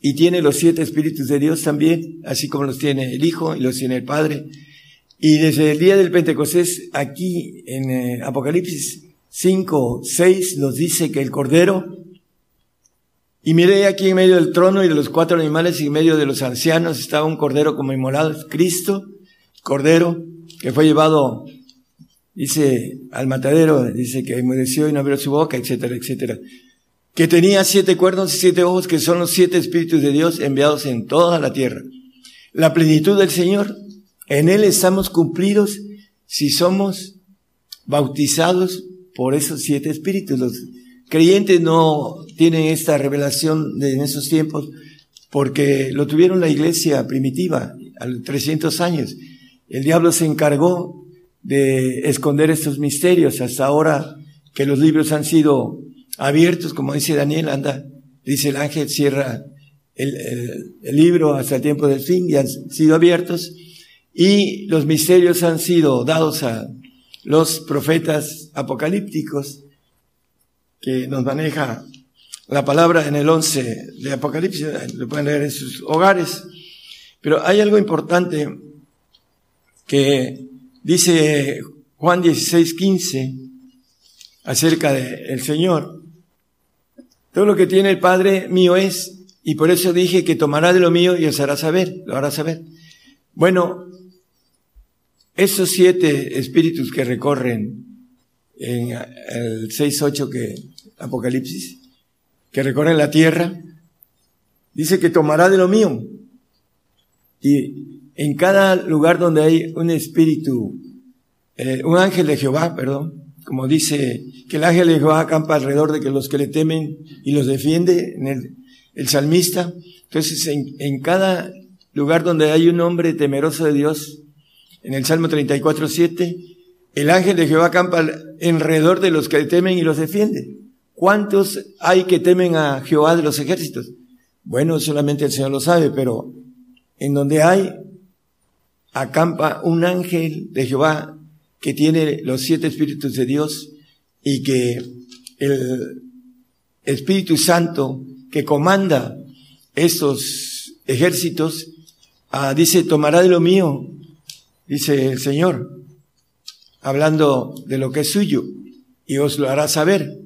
y tiene los siete espíritus de Dios también, así como los tiene el Hijo y los tiene el Padre. Y desde el día del Pentecostés, aquí en eh, Apocalipsis 5, 6, nos dice que el Cordero y miré aquí en medio del trono y de los cuatro animales y en medio de los ancianos estaba un cordero como inmolado, Cristo, cordero, que fue llevado, dice, al matadero, dice que enmudeció y no abrió su boca, etcétera, etcétera. Que tenía siete cuernos y siete ojos, que son los siete espíritus de Dios enviados en toda la tierra. La plenitud del Señor, en Él estamos cumplidos si somos bautizados por esos siete espíritus. Los creyentes no tienen esta revelación de, en esos tiempos porque lo tuvieron la iglesia primitiva a los 300 años. El diablo se encargó de esconder estos misterios hasta ahora que los libros han sido abiertos, como dice Daniel, anda, dice el ángel, cierra el, el libro hasta el tiempo del fin y han sido abiertos y los misterios han sido dados a los profetas apocalípticos que nos maneja la palabra en el 11 de Apocalipsis, lo pueden leer en sus hogares. Pero hay algo importante que dice Juan 16, 15 acerca del Señor. Todo lo que tiene el Padre mío es, y por eso dije que tomará de lo mío y os hará saber, lo hará saber. Bueno, esos siete espíritus que recorren en el 6-8 que Apocalipsis, que recorre la tierra, dice que tomará de lo mío. Y en cada lugar donde hay un espíritu, eh, un ángel de Jehová, perdón, como dice que el ángel de Jehová acampa alrededor de que los que le temen y los defiende, en el, salmista. Entonces, en, en, cada lugar donde hay un hombre temeroso de Dios, en el Salmo 34, 7, el ángel de Jehová acampa alrededor de los que le temen y los defiende. ¿Cuántos hay que temen a Jehová de los ejércitos? Bueno, solamente el Señor lo sabe, pero en donde hay, acampa un ángel de Jehová que tiene los siete espíritus de Dios y que el Espíritu Santo que comanda estos ejércitos, ah, dice, tomará de lo mío, dice el Señor, hablando de lo que es suyo, y os lo hará saber.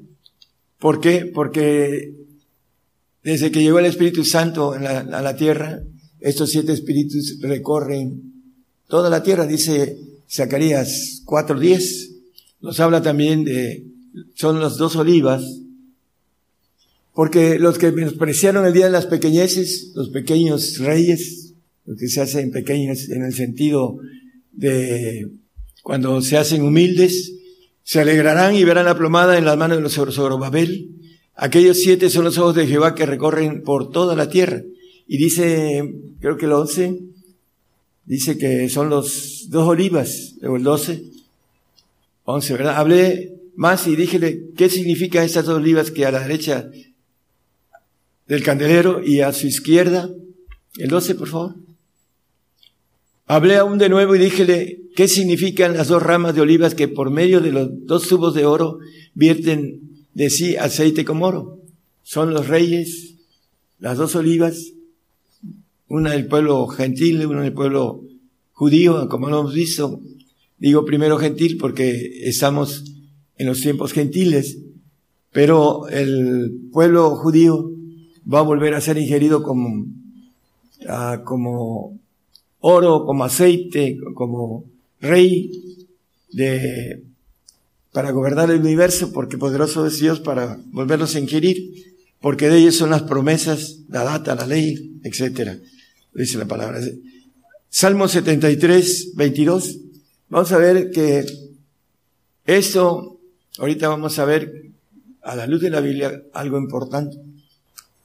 ¿Por qué? Porque desde que llegó el Espíritu Santo a la tierra, estos siete espíritus recorren toda la tierra, dice Zacarías 4.10. Nos habla también de, son las dos olivas, porque los que menospreciaron el día de las pequeñeces, los pequeños reyes, los que se hacen pequeños en el sentido de cuando se hacen humildes, se alegrarán y verán la plomada en las manos de los Zorobabel. Aquellos siete son los ojos de Jehová que recorren por toda la tierra. Y dice, creo que el once, dice que son los dos olivas, o el doce, once, ¿verdad? Hablé más y dije, ¿qué significa estas dos olivas que a la derecha del candelero y a su izquierda? El doce, por favor. Hablé aún de nuevo y díjele, ¿qué significan las dos ramas de olivas que por medio de los dos tubos de oro vierten de sí aceite como oro? Son los reyes, las dos olivas, una del pueblo gentil, una del pueblo judío, como lo hemos visto. Digo primero gentil porque estamos en los tiempos gentiles, pero el pueblo judío va a volver a ser ingerido como, ah, como oro, como aceite, como rey de, para gobernar el universo, porque poderoso es Dios para volverlos a inquirir, porque de ellos son las promesas, la data, la ley, etcétera. Dice la palabra. Salmo 73, 22. Vamos a ver que esto, ahorita vamos a ver a la luz de la Biblia algo importante.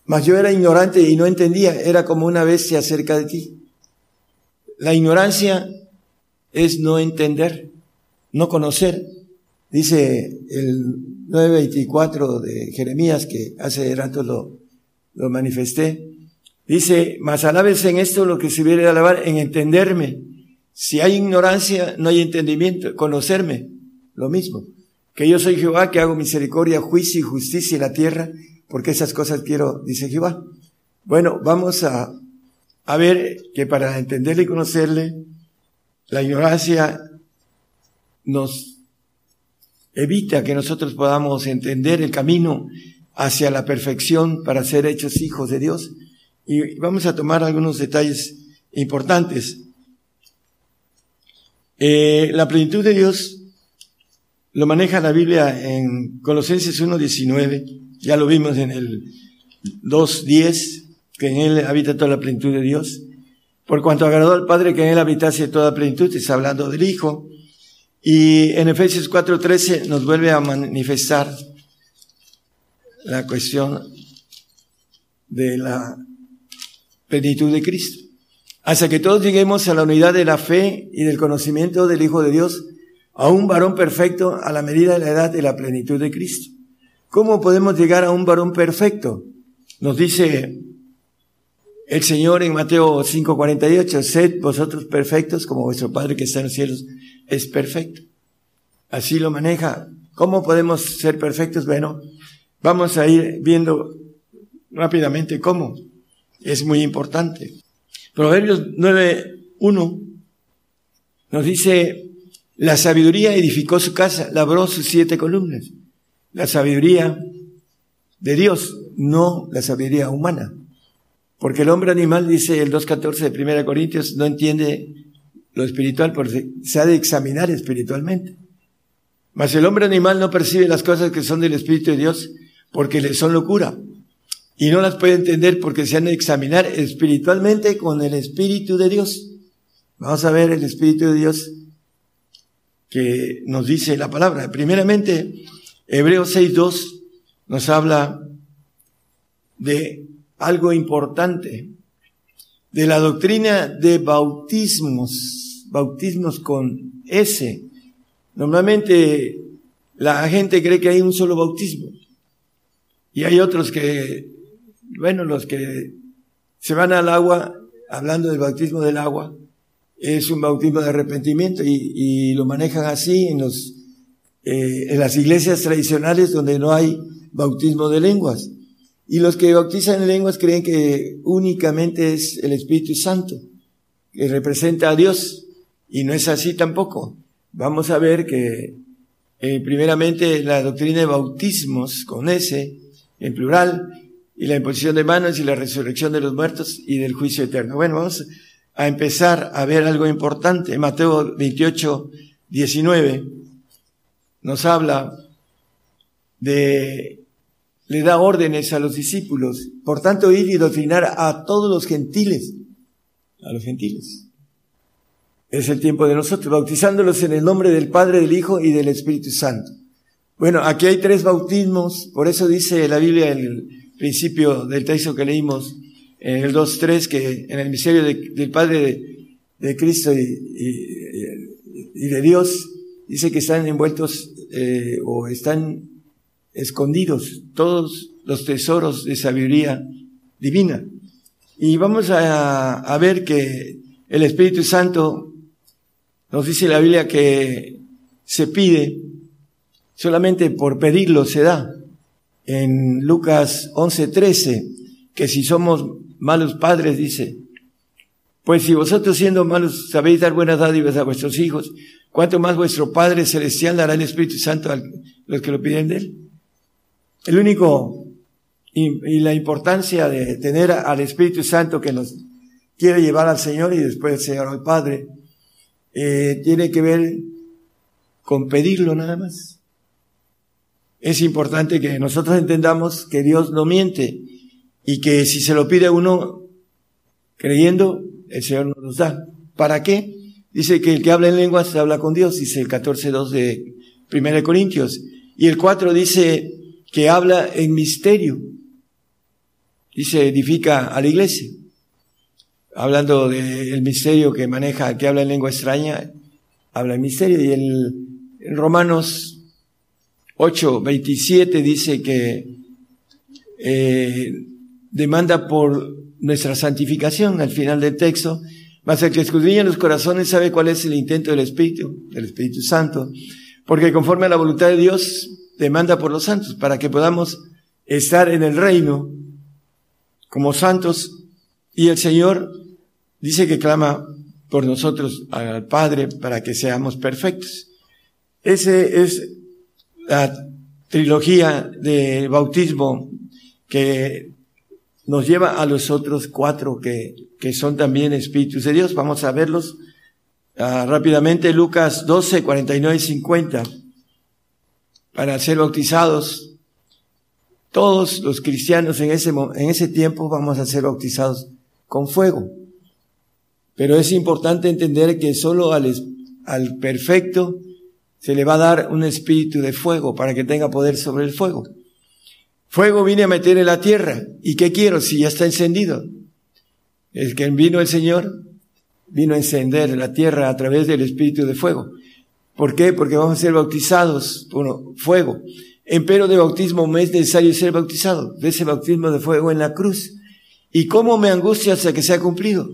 Mas yo era ignorante y no entendía, era como una bestia cerca de ti. La ignorancia es no entender, no conocer. Dice el 9.24 de Jeremías, que hace rato lo, lo manifesté. Dice, mas alabes en esto lo que se viene a alabar, en entenderme. Si hay ignorancia, no hay entendimiento. Conocerme, lo mismo. Que yo soy Jehová, que hago misericordia, juicio y justicia en la tierra, porque esas cosas quiero, dice Jehová. Bueno, vamos a a ver que para entenderle y conocerle, la ignorancia nos evita que nosotros podamos entender el camino hacia la perfección para ser hechos hijos de Dios. Y vamos a tomar algunos detalles importantes. Eh, la plenitud de Dios lo maneja la Biblia en Colosenses 1.19, ya lo vimos en el 2.10, que en él habita toda la plenitud de Dios. Por cuanto agradó al Padre que en él habitase toda plenitud, está hablando del Hijo. Y en Efesios 4:13 nos vuelve a manifestar la cuestión de la plenitud de Cristo. Hasta que todos lleguemos a la unidad de la fe y del conocimiento del Hijo de Dios, a un varón perfecto a la medida de la edad de la plenitud de Cristo. ¿Cómo podemos llegar a un varón perfecto? Nos dice el Señor en Mateo 5:48, sed vosotros perfectos como vuestro Padre que está en los cielos es perfecto. Así lo maneja. ¿Cómo podemos ser perfectos? Bueno, vamos a ir viendo rápidamente cómo. Es muy importante. Proverbios 9:1 nos dice, la sabiduría edificó su casa, labró sus siete columnas. La sabiduría de Dios, no la sabiduría humana. Porque el hombre animal, dice el 2.14 de 1 Corintios, no entiende lo espiritual porque se ha de examinar espiritualmente. Mas el hombre animal no percibe las cosas que son del Espíritu de Dios porque le son locura. Y no las puede entender porque se han de examinar espiritualmente con el Espíritu de Dios. Vamos a ver el Espíritu de Dios que nos dice la palabra. Primeramente, Hebreos 6.2 nos habla de algo importante de la doctrina de bautismos, bautismos con S. Normalmente la gente cree que hay un solo bautismo y hay otros que, bueno, los que se van al agua, hablando del bautismo del agua, es un bautismo de arrepentimiento y, lo manejan así en los, eh, en las iglesias tradicionales donde no hay bautismo de lenguas. Y los que bautizan en lenguas creen que únicamente es el Espíritu Santo, que representa a Dios. Y no es así tampoco. Vamos a ver que eh, primeramente la doctrina de bautismos con S, en plural, y la imposición de manos y la resurrección de los muertos y del juicio eterno. Bueno, vamos a empezar a ver algo importante. Mateo 28, 19 nos habla de le da órdenes a los discípulos. Por tanto, ir y doctrinar a todos los gentiles. A los gentiles. Es el tiempo de nosotros, bautizándolos en el nombre del Padre, del Hijo y del Espíritu Santo. Bueno, aquí hay tres bautismos, por eso dice la Biblia en el principio del texto que leímos, en el 2.3, que en el misterio del Padre de, Cristo y, de Dios, dice que están envueltos eh, o están escondidos todos los tesoros de sabiduría divina. Y vamos a, ver que el Espíritu Santo, nos dice la Biblia que se pide, solamente por pedirlo se da. En Lucas 11:13, que si somos malos padres, dice, pues si vosotros siendo malos sabéis dar buenas dádivas a vuestros hijos, ¿cuánto más vuestro Padre Celestial dará el Espíritu Santo a los que lo piden de Él? El único y, la importancia de tener al Espíritu Santo que nos quiere llevar al Señor y después el Señor al Padre, eh, tiene que ver con pedirlo nada más. Es importante que nosotros entendamos que Dios no miente y que si se lo pide uno creyendo, el Señor nos da. ¿Para qué? Dice que el que habla en lenguas habla con Dios, dice el 14.2 de 1 Corintios. Y el 4 dice que habla en misterio y se edifica a la iglesia. Hablando del misterio que maneja, que habla en lengua extraña, habla en misterio. Y el, en Romanos 8, 27 dice que eh, demanda por nuestra santificación al final del texto, mas el que escudriña los corazones sabe cuál es el intento del Espíritu, del Espíritu Santo, porque conforme a la voluntad de Dios demanda por los santos, para que podamos estar en el reino como santos y el Señor dice que clama por nosotros al Padre para que seamos perfectos. Ese es la trilogía de bautismo que nos lleva a los otros cuatro que, que son también espíritus de Dios. Vamos a verlos ah, rápidamente. Lucas 12, 49 y 50. Para ser bautizados todos los cristianos en ese, en ese tiempo vamos a ser bautizados con fuego. Pero es importante entender que solo al, al perfecto se le va a dar un espíritu de fuego para que tenga poder sobre el fuego. Fuego vine a meter en la tierra. ¿Y qué quiero si ya está encendido? Es que vino el Señor, vino a encender la tierra a través del espíritu de fuego. ¿Por qué? Porque vamos a ser bautizados por fuego. Empero de bautismo me es necesario ser bautizado, de ese bautismo de fuego en la cruz. ¿Y cómo me angustia hasta que sea cumplido?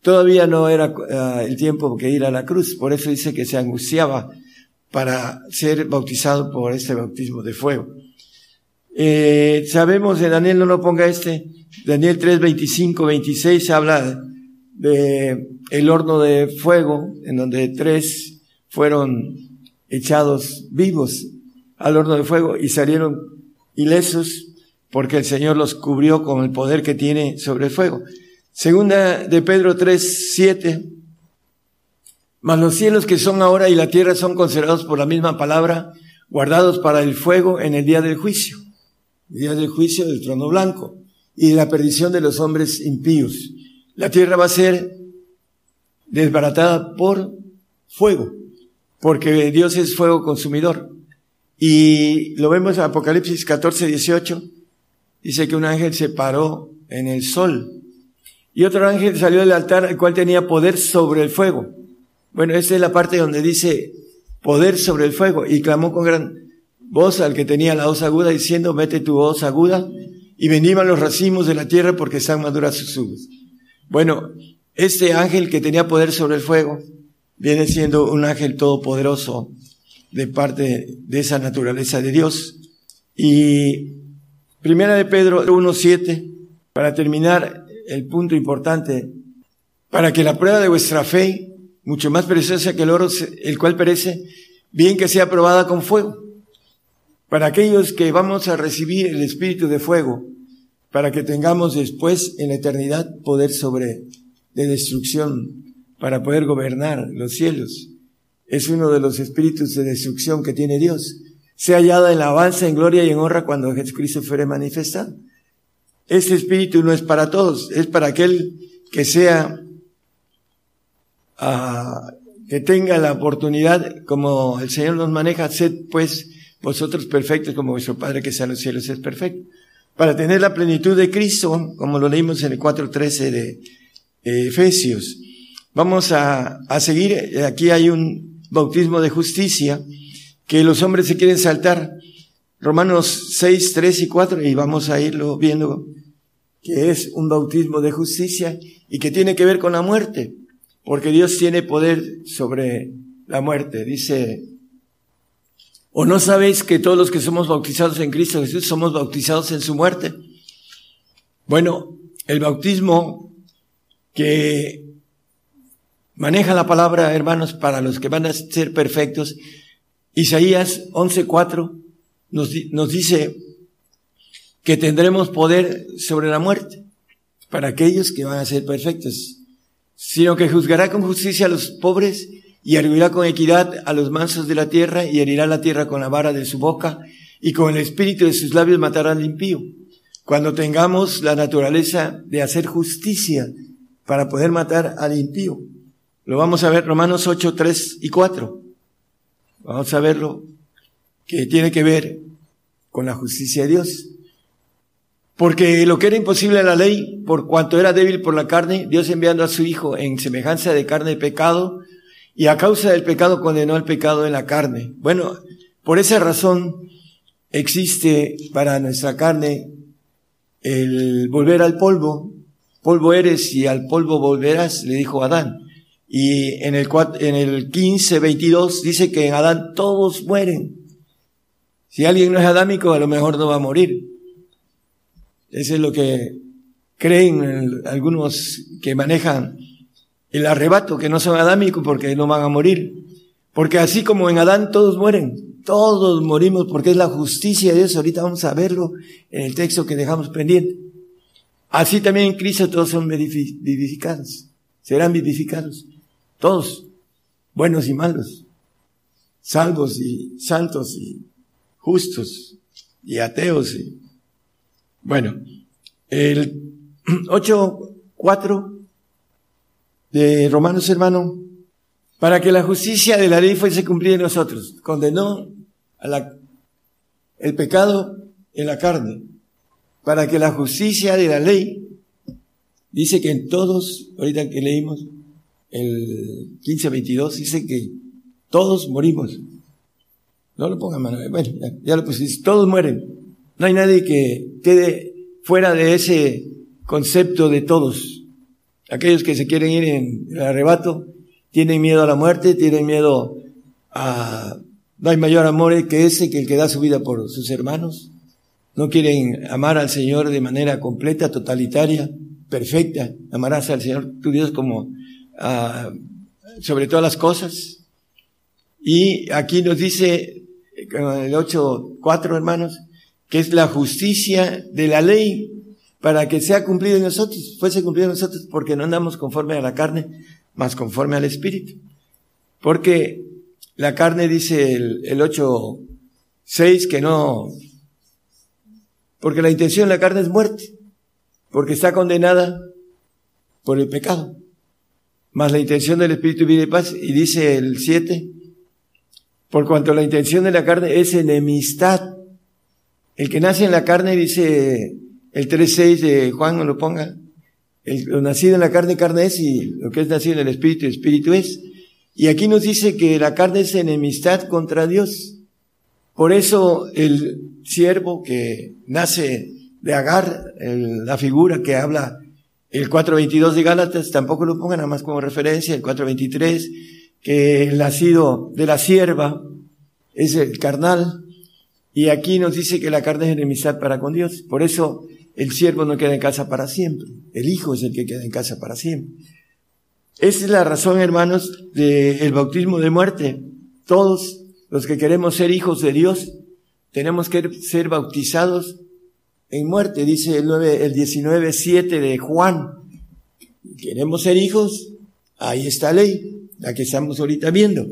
Todavía no era ah, el tiempo que ir a la cruz, por eso dice que se angustiaba para ser bautizado por este bautismo de fuego. Eh, sabemos de Daniel, no lo ponga este, Daniel 3, 25, 26 habla de el horno de fuego, en donde tres fueron echados vivos al horno de fuego y salieron ilesos porque el Señor los cubrió con el poder que tiene sobre el fuego. Segunda de Pedro 3, 7. Mas los cielos que son ahora y la tierra son considerados por la misma palabra, guardados para el fuego en el día del juicio. El día del juicio del trono blanco y de la perdición de los hombres impíos. La tierra va a ser desbaratada por fuego, porque Dios es fuego consumidor. Y lo vemos en Apocalipsis 14, 18. Dice que un ángel se paró en el sol. Y otro ángel salió del altar, el cual tenía poder sobre el fuego. Bueno, esta es la parte donde dice poder sobre el fuego. Y clamó con gran voz al que tenía la voz aguda, diciendo, mete tu voz aguda y vendiban los racimos de la tierra porque están maduras sus uvas. Bueno, este ángel que tenía poder sobre el fuego viene siendo un ángel todopoderoso de parte de esa naturaleza de Dios. Y primera de Pedro 1.7, para terminar el punto importante, para que la prueba de vuestra fe, mucho más preciosa que el oro, el cual perece, bien que sea probada con fuego. Para aquellos que vamos a recibir el espíritu de fuego, para que tengamos después en la eternidad poder sobre de destrucción, para poder gobernar los cielos es uno de los espíritus de destrucción que tiene Dios. Sea hallada en la alabanza, en gloria y en honra cuando Jesucristo fuere manifestado. Este espíritu no es para todos, es para aquel que sea, uh, que tenga la oportunidad, como el Señor nos maneja, sed pues vosotros perfectos como vuestro Padre que sea en los cielos es perfecto. Para tener la plenitud de Cristo, como lo leímos en el 4.13 de Efesios. Vamos a, a seguir, aquí hay un, bautismo de justicia que los hombres se quieren saltar. Romanos 6, 3 y 4, y vamos a irlo viendo, que es un bautismo de justicia y que tiene que ver con la muerte. porque Dios tiene poder sobre la muerte. Dice, ¿o no sabéis que todos los que somos bautizados en Cristo Jesús somos bautizados en su muerte? Bueno, el bautismo que maneja la palabra, hermanos, para los que van a ser perfectos, Isaías 11:4 nos, nos dice que tendremos poder sobre la muerte para aquellos que van a ser perfectos, sino que juzgará con justicia a los pobres y arguirá con equidad a los mansos de la tierra y herirá la tierra con la vara de su boca y con el espíritu de sus labios matará al impío. Cuando tengamos la naturaleza de hacer justicia para poder matar al impío. Lo vamos a ver Romanos 8, 3 y 4. Vamos a verlo que tiene que ver con la justicia de Dios. Porque lo que era imposible a la ley, por cuanto era débil por la carne, Dios enviando a su Hijo en semejanza de carne de pecado, y a causa del pecado condenó al pecado en la carne. Bueno, por esa razón existe para nuestra carne el volver al polvo. Polvo eres y al polvo volverás, le dijo Adán. Y en el, en el 15, 22 dice que en Adán todos mueren. Si alguien no es adámico, a lo mejor no va a morir. Eso es lo que creen algunos que manejan el arrebato, que no son adámicos porque no van a morir. Porque así como en Adán todos mueren, todos morimos porque es la justicia de Dios. Ahorita vamos a verlo en el texto que dejamos pendiente. Así también en Cristo todos son vivificados, serán vivificados. Todos, buenos y malos, salvos y santos y justos y ateos. Y... Bueno, el 8.4 de Romanos, hermano, para que la justicia de la ley fuese cumplida en nosotros. Condenó a la, el pecado en la carne, para que la justicia de la ley, dice que en todos, ahorita que leímos el 15-22, dice que todos morimos. No lo pongan mano, bueno, ya, lo pusiste, todos mueren. No hay nadie que quede fuera de ese concepto de todos. Aquellos que se quieren ir en el arrebato tienen miedo a la muerte, tienen miedo a... No hay mayor amor que ese que el que da su vida por sus hermanos. No quieren amar al Señor de manera completa, totalitaria, perfecta. Amarás al Señor tu Dios como uh, sobre todas las cosas. Y aquí nos dice, el 8.4 hermanos, que es la justicia de la ley para que sea cumplido en nosotros, fuese cumplido en nosotros, porque no andamos conforme a la carne, más conforme al Espíritu. Porque la carne dice el, el 8, 6 que no, porque la intención de la carne es muerte, porque está condenada por el pecado. Más la intención del Espíritu y paz, y dice el 7, por cuanto la intención de la carne es enemistad. El que nace en la carne dice el 3.6 de Juan no lo ponga. El, lo nacido en la carne, carne es, y lo que es nacido en el espíritu, espíritu es. Y aquí nos dice que la carne es enemistad contra Dios. Por eso el siervo que nace de Agar, la figura que habla el 4.22 de Gálatas, tampoco lo ponga nada más como referencia, el 4.23, que el nacido de la sierva es el carnal, y aquí nos dice que la carne es enemistad para con Dios. Por eso el siervo no queda en casa para siempre, el hijo es el que queda en casa para siempre. Esa es la razón, hermanos, del bautismo de muerte. Todos los que queremos ser hijos de Dios, tenemos que ser bautizados en muerte, dice el, 9, el 19, 7 de Juan. Queremos ser hijos, ahí está ley, la que estamos ahorita viendo.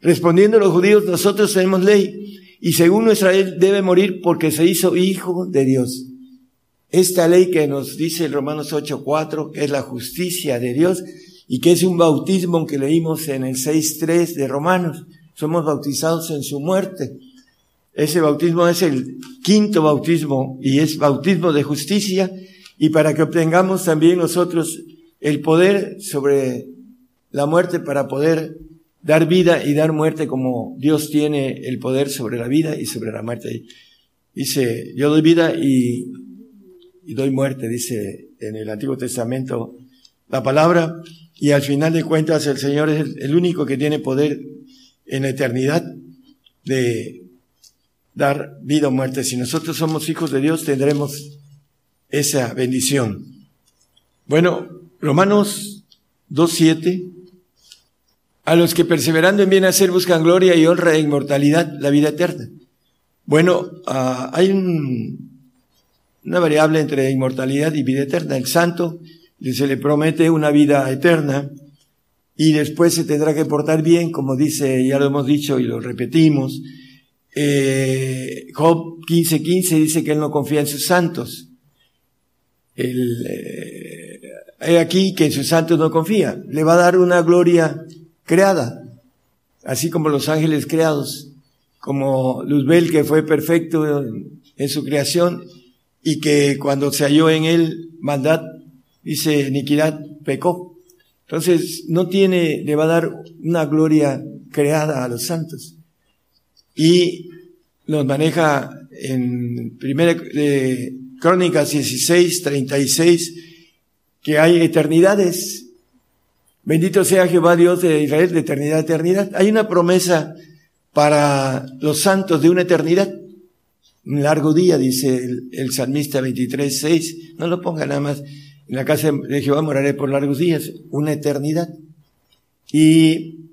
Respondiendo a los judíos, nosotros tenemos ley, y según ley debe morir porque se hizo hijo de Dios. Esta ley que nos dice el Romanos 8.4 es la justicia de Dios y que es un bautismo que leímos en el 6.3 de Romanos. Somos bautizados en su muerte. Ese bautismo es el quinto bautismo y es bautismo de justicia y para que obtengamos también nosotros el poder sobre la muerte para poder dar vida y dar muerte como Dios tiene el poder sobre la vida y sobre la muerte. Dice, yo doy vida y doy muerte, dice en el Antiguo Testamento la palabra. y al final de cuentas el Señor es el, el único que tiene poder en la eternidad de dar vida o muerte. Si nosotros somos hijos de Dios, tendremos esa bendición. Bueno, Romanos 2.7, a los que perseverando en bien hacer buscan gloria y honra e inmortalidad, la vida eterna. Bueno, uh, hay un, una variable entre inmortalidad y vida eterna. El santo se le promete una vida eterna y después se tendrá que portar bien, como dice, ya lo hemos dicho y lo repetimos. Eh, Job 15:15 15 dice que él no confía en sus santos. El, eh, hay aquí que en sus santos no confía. Le va a dar una gloria creada, así como los ángeles creados, como Luzbel que fue perfecto en su creación y que cuando se halló en él maldad, dice iniquidad, pecó. Entonces no tiene, le va a dar una gloria creada a los santos. Y nos maneja en primera de Crónicas 16, 36, que hay eternidades. Bendito sea Jehová Dios de Israel de eternidad eternidad. Hay una promesa para los santos de una eternidad. Un largo día, dice el, el salmista 23, 6. No lo ponga nada más. En la casa de Jehová moraré por largos días. Una eternidad. Y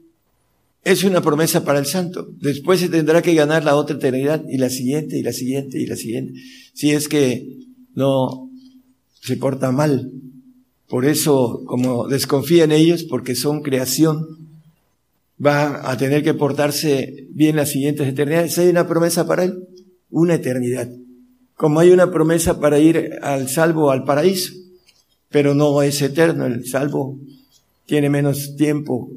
es una promesa para el santo. Después se tendrá que ganar la otra eternidad y la siguiente y la siguiente y la siguiente. Si es que no se porta mal. Por eso, como desconfía en ellos, porque son creación, va a tener que portarse bien las siguientes eternidades. Hay una promesa para él, una eternidad. Como hay una promesa para ir al salvo al paraíso, pero no es eterno. El salvo tiene menos tiempo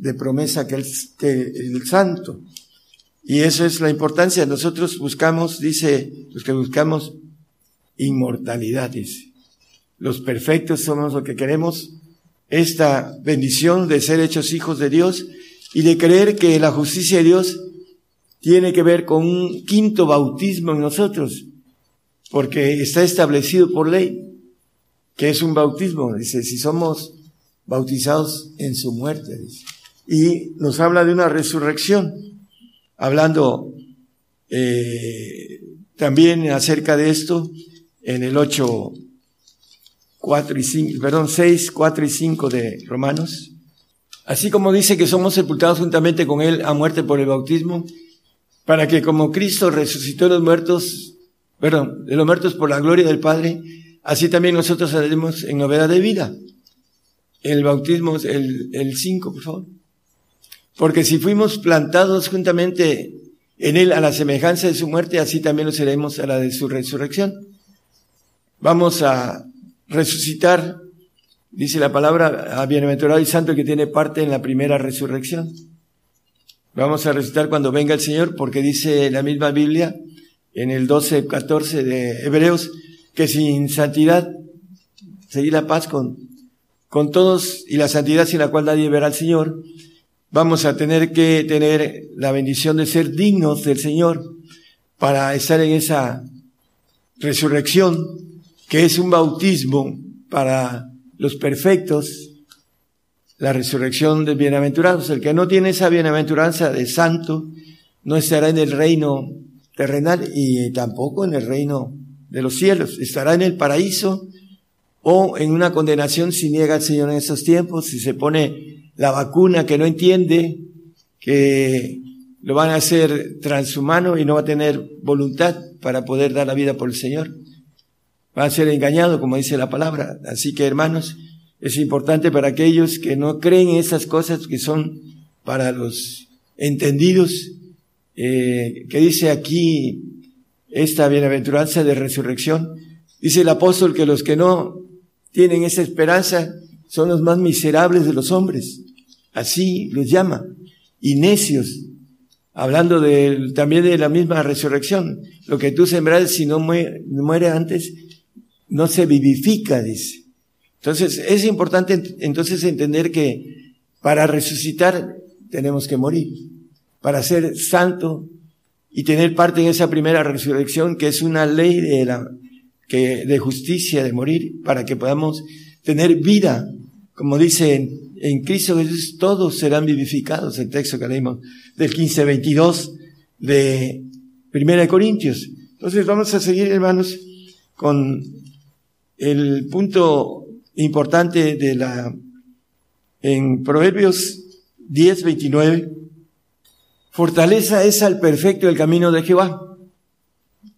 de promesa que el, que el santo. Y eso es la importancia. Nosotros buscamos, dice, los que buscamos inmortalidad, dice. Los perfectos somos los que queremos esta bendición de ser hechos hijos de Dios y de creer que la justicia de Dios tiene que ver con un quinto bautismo en nosotros, porque está establecido por ley, que es un bautismo, dice, si somos bautizados en su muerte, dice y nos habla de una resurrección, hablando eh, también acerca de esto en el 8, 4 y 5, perdón, 6, 4 y 5 de Romanos. Así como dice que somos sepultados juntamente con Él a muerte por el bautismo, para que como Cristo resucitó de los muertos, perdón, de los muertos por la gloria del Padre, así también nosotros haremos en novedad de vida. El bautismo, el, el 5, por favor. Porque si fuimos plantados juntamente en Él a la semejanza de su muerte, así también lo seremos a la de su resurrección. Vamos a resucitar, dice la palabra, a bienaventurado y santo que tiene parte en la primera resurrección. Vamos a resucitar cuando venga el Señor, porque dice la misma Biblia, en el 12, 14 de Hebreos, que sin santidad, seguir la paz con, con todos y la santidad sin la cual nadie verá al Señor, vamos a tener que tener la bendición de ser dignos del Señor para estar en esa resurrección, que es un bautismo para los perfectos, la resurrección de bienaventurados. El que no tiene esa bienaventuranza de santo no estará en el reino terrenal y tampoco en el reino de los cielos. Estará en el paraíso o en una condenación si niega al Señor en esos tiempos, si se pone la vacuna que no entiende, que lo van a hacer transhumano y no va a tener voluntad para poder dar la vida por el Señor. Va a ser engañado, como dice la palabra. Así que, hermanos, es importante para aquellos que no creen en esas cosas que son para los entendidos, eh, que dice aquí esta bienaventuranza de resurrección. Dice el apóstol que los que no tienen esa esperanza son los más miserables de los hombres así los llama, y necios, hablando también de la misma resurrección. Lo que tú sembras, si no muere, antes, no se vivifica, dice. Entonces, es importante entonces entender que para resucitar tenemos que morir. Para ser santo y tener parte en esa primera resurrección, que es una ley de justicia, de morir, para que podamos tener vida como dice en, Cristo Jesús, todos serán vivificados, el texto que leímos del 15-22 de Primera de Corintios. Entonces vamos a seguir, hermanos, con el punto importante de la, en Proverbios 10, 29, fortaleza es al perfecto el camino de Jehová.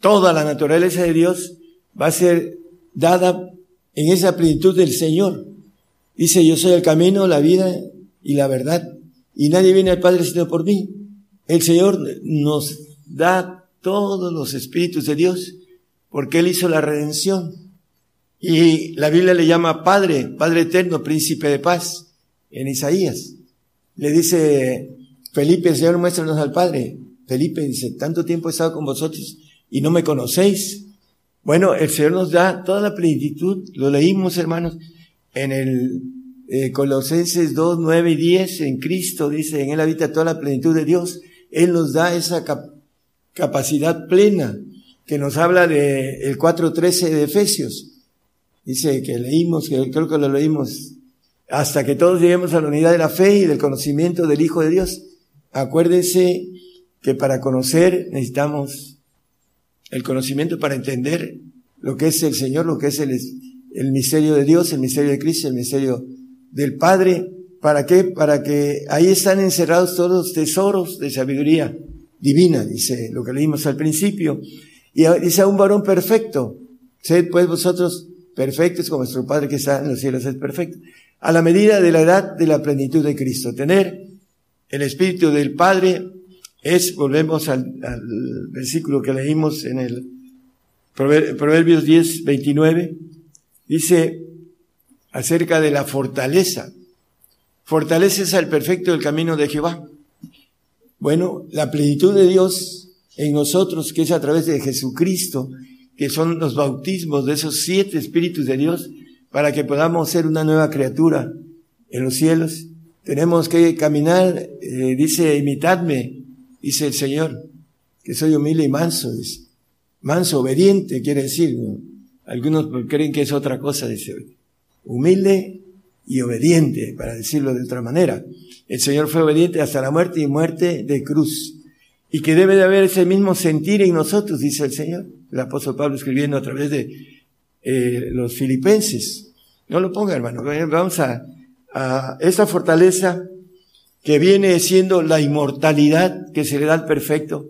Toda la naturaleza de Dios va a ser dada en esa plenitud del Señor. Dice, yo soy el camino, la vida y la verdad. Y nadie viene al Padre sino por mí. El Señor nos da todos los espíritus de Dios porque Él hizo la redención. Y la Biblia le llama Padre, Padre eterno, príncipe de paz, en Isaías. Le dice Felipe, Señor, muéstranos al Padre. Felipe dice, tanto tiempo he estado con vosotros y no me conocéis. Bueno, el Señor nos da toda la plenitud, lo leímos hermanos, en el eh, Colosenses 2, 9 y 10, en Cristo dice, en Él habita toda la plenitud de Dios. Él nos da esa capacidad plena que nos habla de el 4.13 de Efesios. Dice que leímos, que creo que lo leímos, hasta que todos lleguemos a la unidad de la fe y del conocimiento del Hijo de Dios. Acuérdense que para conocer necesitamos el conocimiento para entender lo que es el Señor, lo que es el, misterio de Dios, el misterio de Cristo, el misterio del Padre. ¿Para qué? Para que ahí están encerrados todos los tesoros de sabiduría divina, dice lo que leímos al principio. Y dice a un varón perfecto, sed pues vosotros perfectos como nuestro Padre que está en los cielos es perfecto. A la medida de la edad de la plenitud de Cristo. Tener el Espíritu del Padre es, volvemos al, versículo que leímos en el Proverbios 10, 29, dice acerca de la fortaleza. Fortaleces al perfecto del camino de Jehová. Bueno, la plenitud de Dios en nosotros, que es a través de Jesucristo, que son los bautismos de esos siete espíritus de Dios, para que podamos ser una nueva criatura en los cielos. Tenemos que caminar, eh, dice, imitadme, dice el Señor, que soy humilde y manso. Manso, obediente, quiere decir. Algunos creen que es otra cosa, dice. Humilde y obediente, para decirlo de otra manera. El Señor fue obediente hasta la muerte y muerte de cruz. Y que debe de haber ese mismo sentir en nosotros, dice el Señor. El apóstol Pablo escribiendo a través de eh, los filipenses. No lo ponga, hermano. Vamos a, a esa fortaleza que viene siendo la inmortalidad que se le da al perfecto,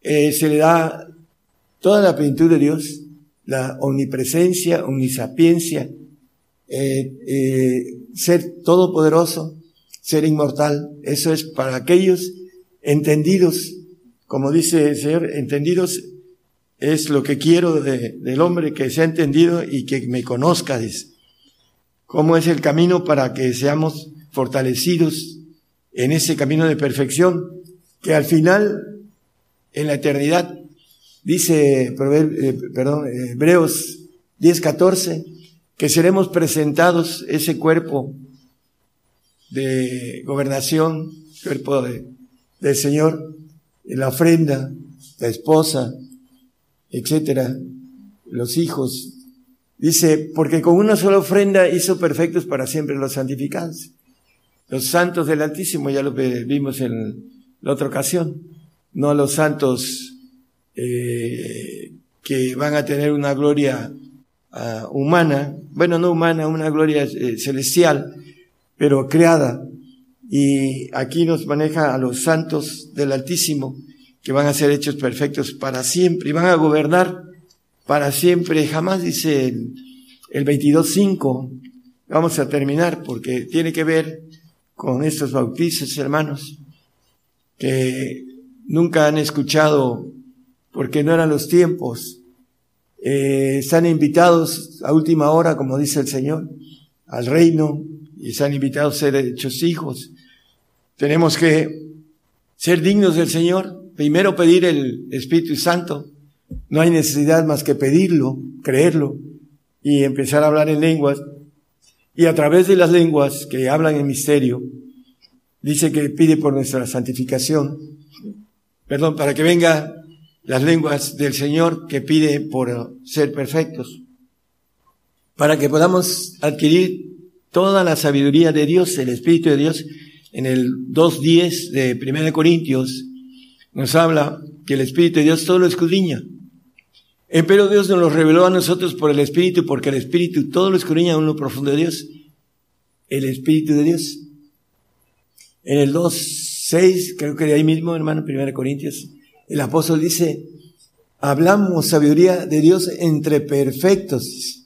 eh, se le da toda la plenitud de Dios, la omnipresencia, omnisapiencia, eh, eh, ser todopoderoso, ser inmortal. Eso es para aquellos entendidos, como dice el Señor, entendidos es lo que quiero del hombre que se ha entendido y que me conozca, cómo es el camino para que seamos fortalecidos en ese camino de perfección, que al final, en la eternidad, dice, eh, perdón, Hebreos 10:14, que seremos presentados ese cuerpo de gobernación, cuerpo de, del Señor, la ofrenda, la esposa, etcétera, los hijos, Dice, porque con una sola ofrenda hizo perfectos para siempre los santificados. Los santos del Altísimo, ya lo vimos en la otra ocasión, no los santos eh, que van a tener una gloria uh, humana, bueno, no humana, una gloria eh, celestial, pero creada. Y aquí nos maneja a los santos del Altísimo, que van a ser hechos perfectos para siempre y van a gobernar para siempre. Jamás dice el, el 22.5. Vamos a terminar porque tiene que ver con estos bautizos, hermanos, que nunca han escuchado porque no eran los tiempos. Eh, están invitados a última hora, como dice el Señor, al reino y están invitados a ser hechos hijos. Tenemos que ser dignos del Señor. Primero pedir el Espíritu Santo no hay necesidad más que pedirlo, creerlo y empezar a hablar en lenguas. Y a través de las lenguas que hablan en misterio, dice que pide por nuestra santificación. Perdón, para que venga las lenguas del Señor que pide por ser perfectos. Para que podamos adquirir toda la sabiduría de Dios, el Espíritu de Dios, en el 2.10 de 1 Corintios, nos habla que el Espíritu de Dios todo lo escudriña. Pero Dios nos lo reveló a nosotros por el Espíritu, porque el Espíritu todo lo escudriña en lo profundo de Dios. El Espíritu de Dios. En el 2.6, creo que de ahí mismo, hermano, 1 Corintios, el apóstol dice, hablamos sabiduría de Dios entre perfectos.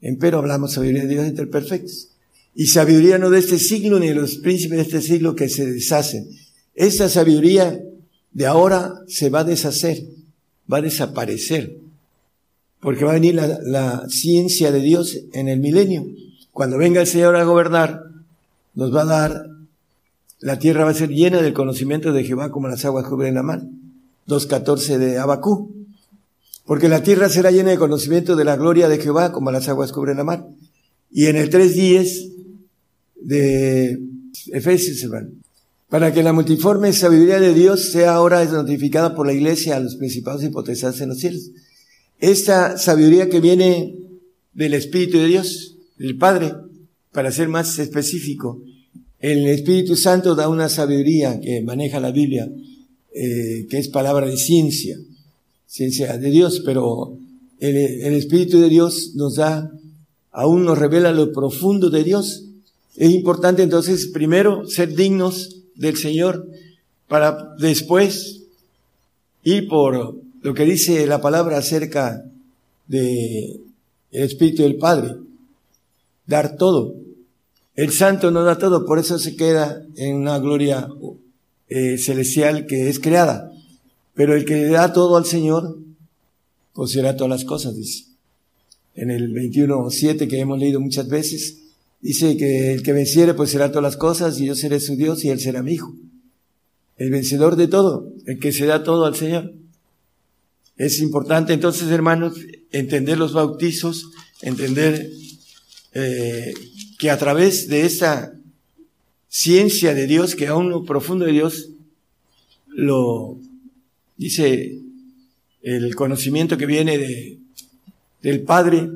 Empero hablamos sabiduría de Dios entre perfectos. Y sabiduría no de este siglo ni de los príncipes de este siglo que se deshacen. Esa sabiduría de ahora se va a deshacer, va a desaparecer. Porque va a venir la, ciencia de Dios en el milenio. Cuando venga el Señor a gobernar, nos va a dar, la tierra va a ser llena del conocimiento de Jehová como las aguas cubren la mar. 2.14 de Abacú. Porque la tierra será llena de conocimiento de la gloria de Jehová como las aguas cubren la mar. Y en el 3.10 de Efesios. Para que la multiforme sabiduría de Dios sea ahora notificada por la iglesia a los principados y potestades en los cielos. Esta sabiduría que viene del Espíritu de Dios, del Padre, para ser más específico, el Espíritu Santo da una sabiduría que maneja la Biblia, eh, que es palabra de ciencia, ciencia de Dios, pero el, el Espíritu de Dios nos da, aún nos revela lo profundo de Dios. Es importante entonces, primero, ser dignos del Señor para después ir por lo que dice la palabra acerca de Espíritu del Padre. Dar todo. El Santo no da todo, por eso se queda en una gloria eh, celestial que es creada. Pero el que da todo al Señor, será todas las cosas, dice. En el 21.7 que hemos leído muchas veces, dice que el que venciere será todas las cosas y yo seré su Dios y él será mi hijo. El vencedor de todo, el que se da todo al Señor. Es importante entonces, hermanos, entender los bautizos, entender eh, que a través de esa ciencia de Dios, que aún lo profundo de Dios, lo dice el conocimiento que viene de, del Padre,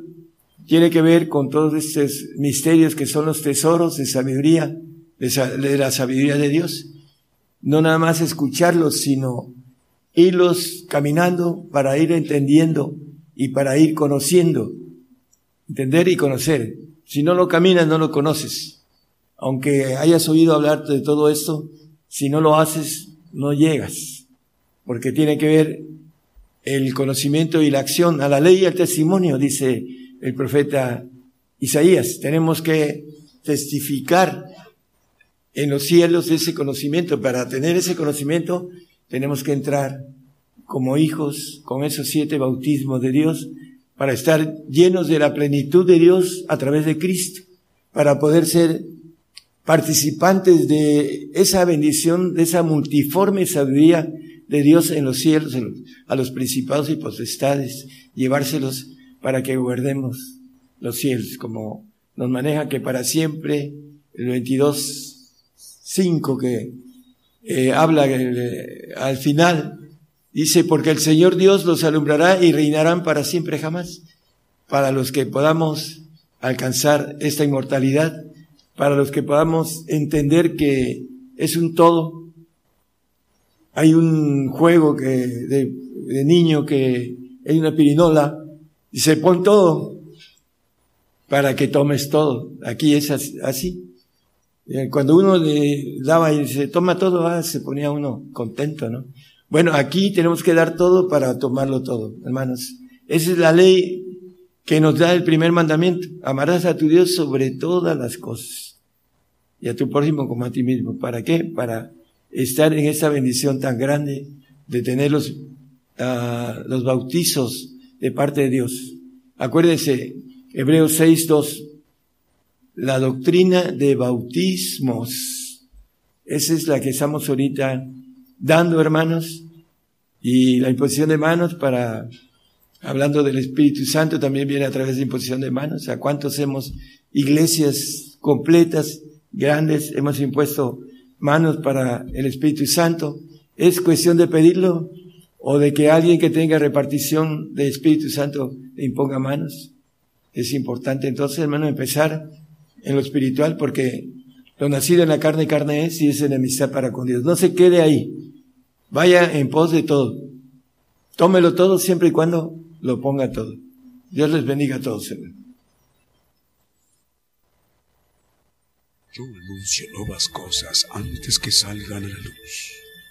tiene que ver con todos estos misterios que son los tesoros de sabiduría, de, la sabiduría de Dios. No nada más escucharlos, sino irlos caminando para ir entendiendo y para ir conociendo. Entender y conocer. Si no lo caminas, no lo conoces aunque hayas oído hablar de todo esto, si no lo haces, no llegas, porque tiene que ver el conocimiento y la acción, a la ley y al testimonio, dice el profeta Isaías. Tenemos que testificar en los cielos ese conocimiento. Para tener ese conocimiento, tenemos que entrar como hijos con esos siete bautismos de Dios para estar llenos de la plenitud de Dios a través de Cristo, para poder ser participantes de esa bendición, de esa multiforme sabiduría de Dios en los cielos, a los principados y potestades, llevárselos para que guardemos los cielos, como nos maneja que para siempre, el 22, 5 que eh, habla eh, al final, dice, porque el Señor Dios los alumbrará y reinarán para siempre jamás, para los que podamos alcanzar esta inmortalidad para los que podamos entender que es un todo. Hay un juego que, de, niño que hay una pirinola se pone todo para que tomes todo. Aquí es así. Eh, cuando uno le daba y se toma todo, ah, se ponía uno contento, ¿no? Bueno, aquí tenemos que dar todo para tomarlo todo, hermanos. Esa es la ley que nos da el primer mandamiento. Amarás a tu Dios sobre todas las cosas y a tu prójimo como a ti mismo. ¿Para qué? Para estar en esa bendición tan grande de tener los, ah, los bautizos de parte de Dios. Acuérdense, Hebreos 6.2, la doctrina de bautismos. Esa es la que estamos ahorita dando, hermanos, y la imposición de manos para, hablando del Espíritu Santo, también viene a través de imposición de manos. ¿A cuántos hemos iglesias completas grandes, hemos impuesto manos para el Espíritu Santo. Es cuestión de pedirlo o de que alguien que tenga repartición de Espíritu Santo le imponga manos. Es importante entonces, hermano, empezar en lo espiritual, porque lo nacido en la carne, carne es y es enemistad para con Dios. No se quede ahí. Vaya en pos de todo. Tómelo todo siempre y cuando lo ponga todo. Dios les bendiga a todos. Yo anuncio nuevas cosas antes que salgan a la luz.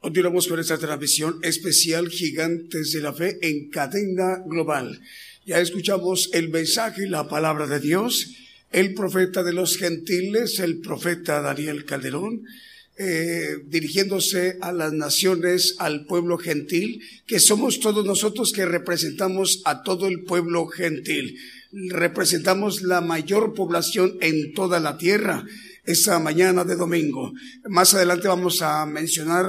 Continuamos con esta transmisión especial Gigantes de la Fe en cadena global. Ya escuchamos el mensaje, la palabra de Dios, el profeta de los gentiles, el profeta Daniel Calderón, eh, dirigiéndose a las naciones, al pueblo gentil, que somos todos nosotros que representamos a todo el pueblo gentil. Representamos la mayor población en toda la tierra esta mañana de domingo. Más adelante vamos a mencionar,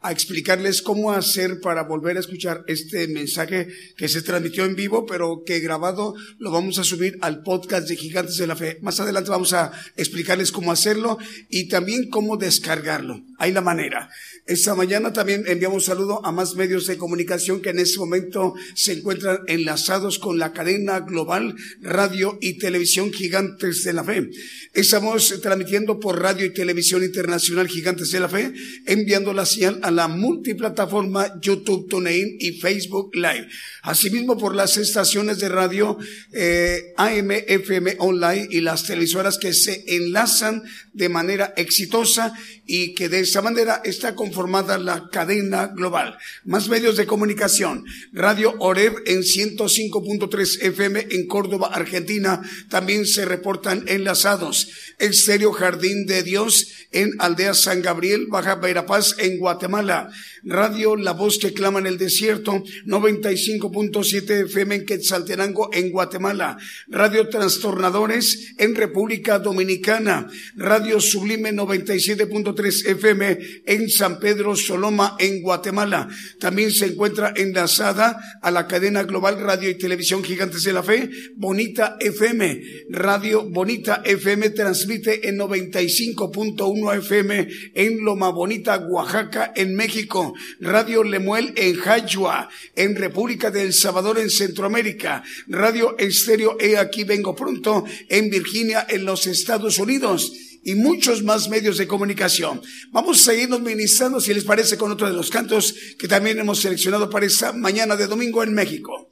a explicarles cómo hacer para volver a escuchar este mensaje que se transmitió en vivo, pero que grabado lo vamos a subir al podcast de Gigantes de la Fe. Más adelante vamos a explicarles cómo hacerlo y también cómo descargarlo. Hay la manera. Esta mañana también enviamos saludo a más medios de comunicación que en este momento se encuentran enlazados con la cadena global radio y televisión Gigantes de la Fe. Estamos transmitiendo por radio y televisión internacional Gigantes de la Fe, enviando la señal a la multiplataforma YouTube, TuneIn y Facebook Live. Asimismo por las estaciones de radio eh, AM, FM Online y las televisoras que se enlazan de manera exitosa y que de esa manera está conformada la cadena global. Más medios de comunicación. Radio Oreb en 105.3 FM en Córdoba, Argentina. También se reportan enlazados. Estéreo Jardín de Dios en Aldea San Gabriel, Baja Verapaz en Guatemala. Radio La Voz que clama en el desierto, 95.7 FM en Quetzaltenango en Guatemala. Radio Trastornadores en República Dominicana. Radio Sublime 97.3 FM en San Pedro Soloma en Guatemala. También se encuentra enlazada a la cadena global Radio y Televisión Gigantes de la Fe, Bonita FM. Radio Bonita FM transmite en 95.1 FM en Loma Bonita, Oaxaca, en México. Radio Lemuel en Jayua, en República del Salvador, en Centroamérica. Radio Estéreo E Aquí Vengo Pronto, en Virginia, en los Estados Unidos y muchos más medios de comunicación. Vamos a seguirnos ministrando, si les parece, con otro de los cantos que también hemos seleccionado para esta mañana de domingo en México.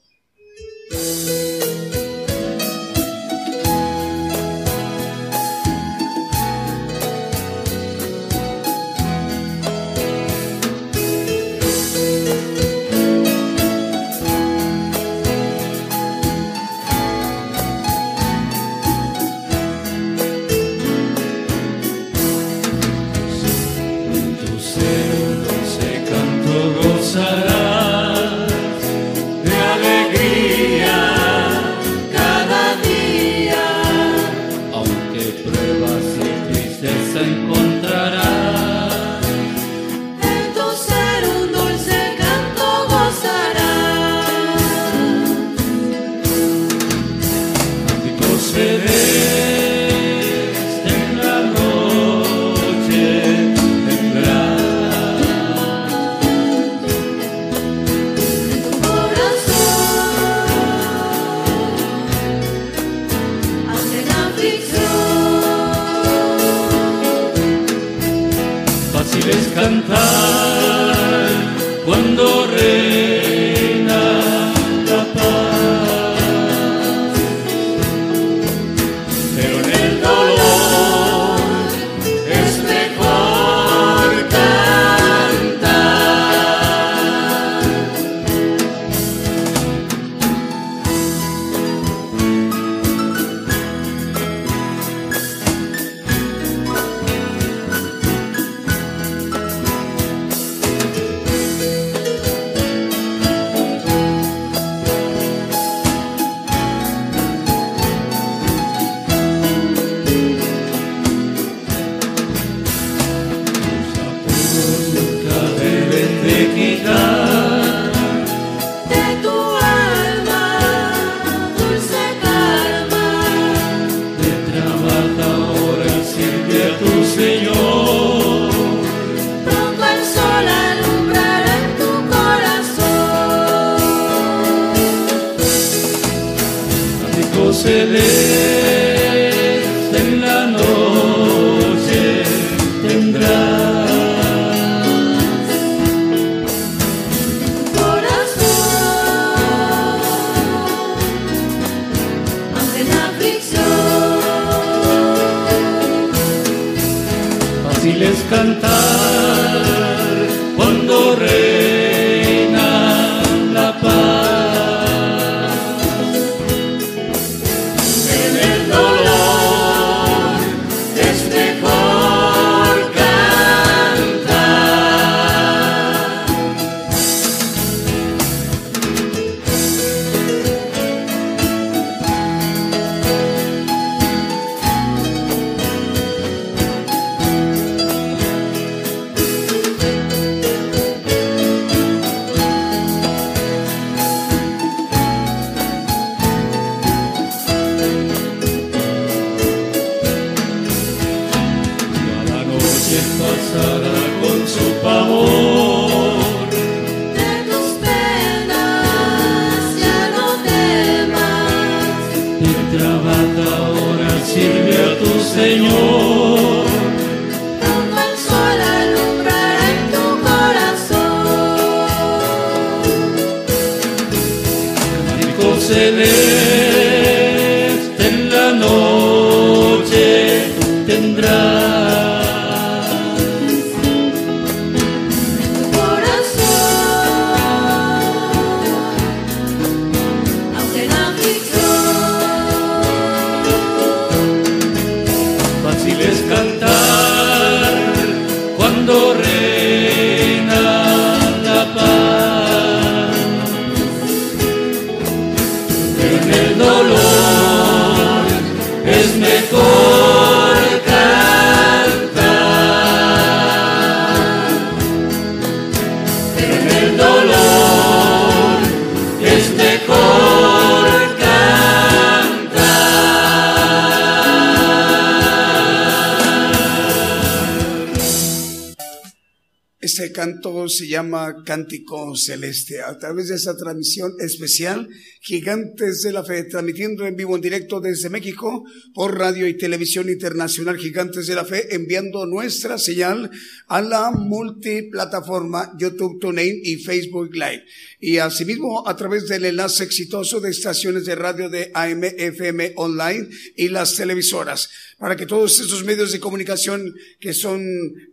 Se llama Cántico Celeste. A través de esa transmisión especial, Gigantes de la Fe, transmitiendo en vivo en directo desde México por radio y televisión internacional Gigantes de la Fe, enviando nuestra señal a la multiplataforma YouTube, TuneIn y Facebook Live. Y asimismo a través del enlace exitoso de estaciones de radio de AM, FM online y las televisoras para que todos estos medios de comunicación que son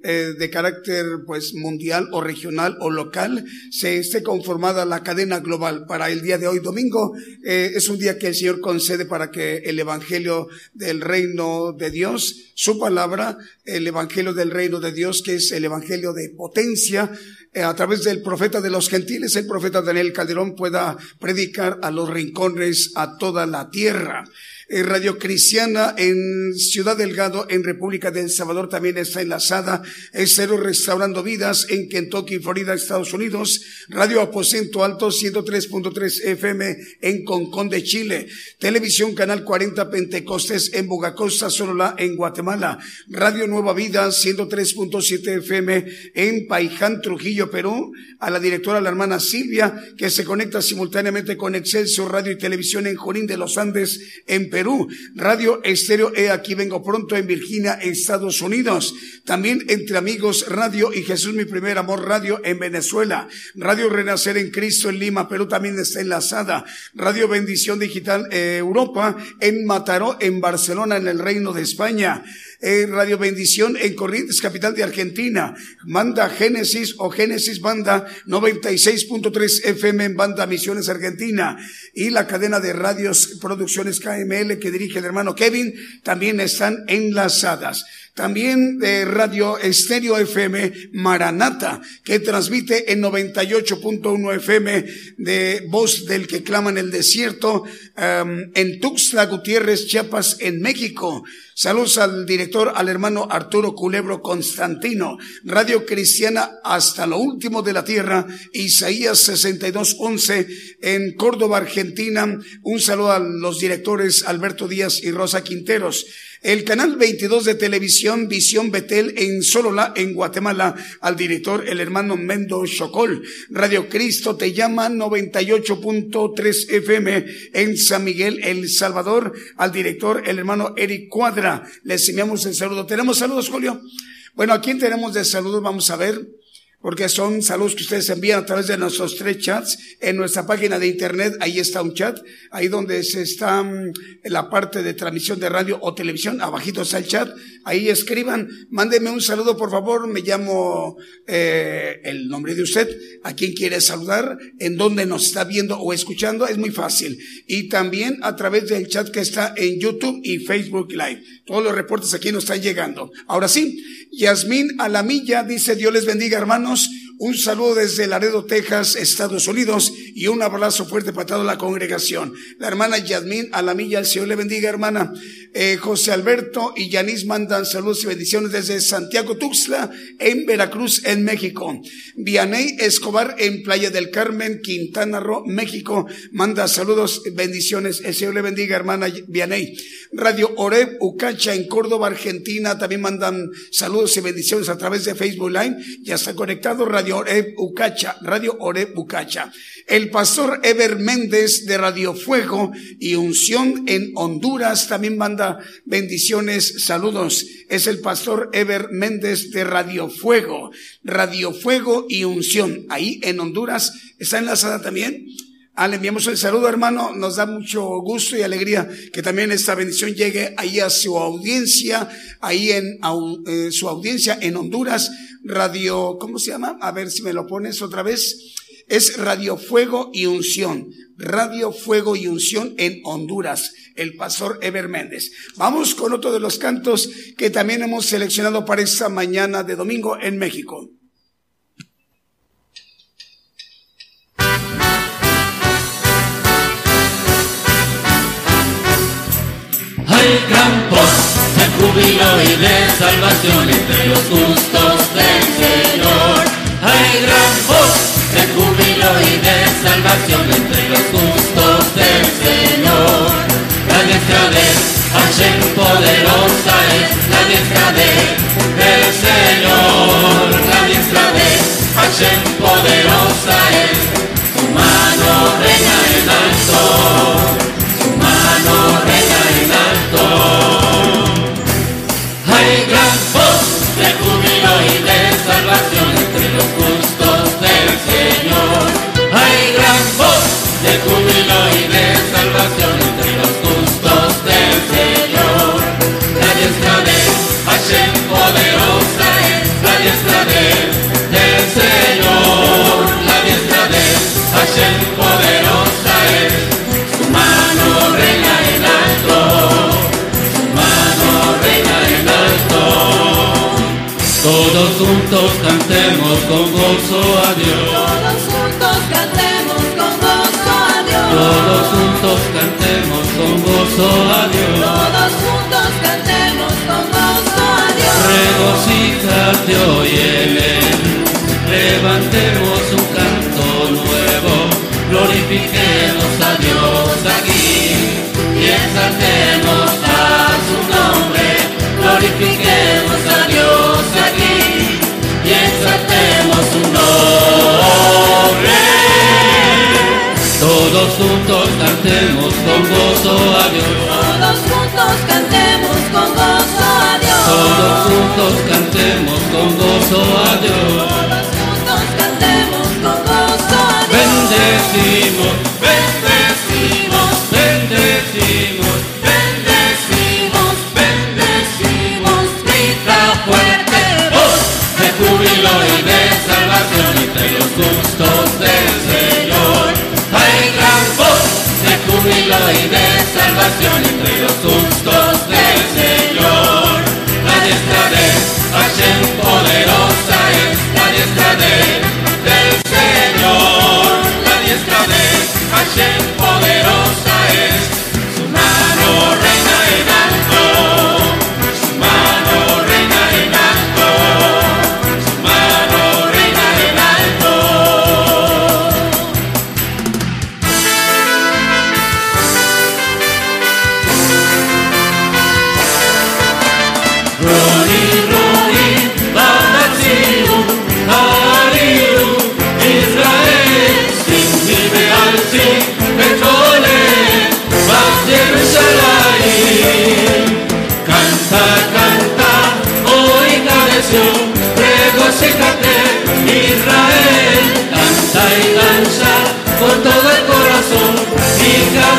eh, de carácter pues mundial o regional o local se esté conformada la cadena global. Para el día de hoy domingo eh, es un día que el Señor concede para que el evangelio del reino de Dios su palabra el evangelio del reino de Dios que es el evangelio de potencia eh, a través del profeta de los gentiles el profeta Daniel Calderón pueda predicar a los rincones a toda la tierra Radio Cristiana en Ciudad Delgado, en República del Salvador, también está enlazada. Es Cero Restaurando Vidas en Kentucky, Florida, Estados Unidos. Radio Aposento Alto, 103.3 FM en Concón de Chile. Televisión Canal 40 Pentecostés en Bogacosta, Solola, en Guatemala. Radio Nueva Vida, 103.7 FM en Paiján, Trujillo, Perú. A la directora, la hermana Silvia, que se conecta simultáneamente con Excelso Radio y Televisión en Jorín de los Andes, en Perú. Perú, Radio Estéreo E Aquí Vengo Pronto en Virginia, Estados Unidos. También Entre Amigos Radio y Jesús Mi Primer Amor Radio en Venezuela. Radio Renacer en Cristo en Lima, Perú también está enlazada. Radio Bendición Digital eh, Europa en Mataró, en Barcelona, en el Reino de España. Eh, Radio Bendición en Corrientes, capital de Argentina. Manda Génesis o Génesis Banda 96.3 FM en Banda Misiones Argentina. Y la cadena de radios Producciones KML que dirige el hermano Kevin también están enlazadas. También de Radio Estéreo FM Maranata, que transmite en 98.1 FM de Voz del que clama en el desierto, um, en Tuxtla Gutiérrez, Chiapas, en México. Saludos al director, al hermano Arturo Culebro Constantino. Radio Cristiana hasta lo último de la tierra, Isaías 6211 en Córdoba, Argentina. Un saludo a los directores Alberto Díaz y Rosa Quinteros. El canal 22 de televisión Visión Betel en Solola, en Guatemala, al director el hermano Mendo Chocol. Radio Cristo te llama 98.3 FM en San Miguel, El Salvador, al director el hermano Eric Cuadra. Les enviamos el saludo. ¿Tenemos saludos, Julio? Bueno, ¿a quién tenemos de saludos? Vamos a ver. Porque son saludos que ustedes envían a través de nuestros tres chats en nuestra página de internet. Ahí está un chat, ahí donde se está mm, la parte de transmisión de radio o televisión, abajito está el chat. Ahí escriban, mándenme un saludo por favor. Me llamo eh, el nombre de usted, a quien quiere saludar, en dónde nos está viendo o escuchando, es muy fácil. Y también a través del chat que está en YouTube y Facebook Live. Todos los reportes aquí nos están llegando. Ahora sí, Yasmín Alamilla dice Dios les bendiga hermanos. hermanos, Un saludo desde Laredo, Texas, Estados Unidos y un abrazo fuerte para toda la congregación. La hermana Yasmín Alamilla, el Señor le bendiga, hermana. Eh, José Alberto y Yanis mandan saludos y bendiciones desde Santiago Tuxtla, en Veracruz, en México. Vianey Escobar en Playa del Carmen, Quintana Roo, México, manda saludos, bendiciones. El Señor le bendiga, hermana Vianey. Radio Oreb Ucacha en Córdoba, Argentina, también mandan saludos y bendiciones a través de Facebook Live. Ya está conectado Radio Oreb Ucacha, Radio Oreb Ucacha. El pastor Ever Méndez de Radio Fuego y Unción en Honduras también manda bendiciones, saludos. Es el pastor Ever Méndez de Radio Fuego, Radio Fuego y Unción. Ahí en Honduras está enlazada también. Ah, le enviamos el saludo, hermano. Nos da mucho gusto y alegría que también esta bendición llegue ahí a su audiencia, ahí en eh, su audiencia en Honduras. Radio, ¿cómo se llama? A ver si me lo pones otra vez. Es Radio Fuego y Unción. Radio Fuego y Unción en Honduras. El pastor Ever Méndez. Vamos con otro de los cantos que también hemos seleccionado para esta mañana de domingo en México. Gran voz de júbilo y de salvación entre los justos del Señor. Hay gran voz de júbilo y de salvación entre los justos del Señor. La diestra de Hashem poderosa es la diestra de, del Señor. La diestra de Hashem poderosa es su mano reina en alto. Su mano reina Todos juntos cantemos con gozo a Dios. Todos juntos cantemos con gozo a Dios. Todos juntos cantemos con gozo a Dios. Todos juntos cantemos con gozo a Dios. Regocíjate hoy en él. Levantemos un canto nuevo. Glorifiquemos a Dios aquí. Y exaltemos a su nombre. Glorifiquemos Todos juntos cantemos con gozo a Dios. Todos juntos cantemos con gozo a Dios. Todos juntos cantemos con gozo a Dios. Todos juntos cantemos con gozo a Dios. Bendecimos, y de salvación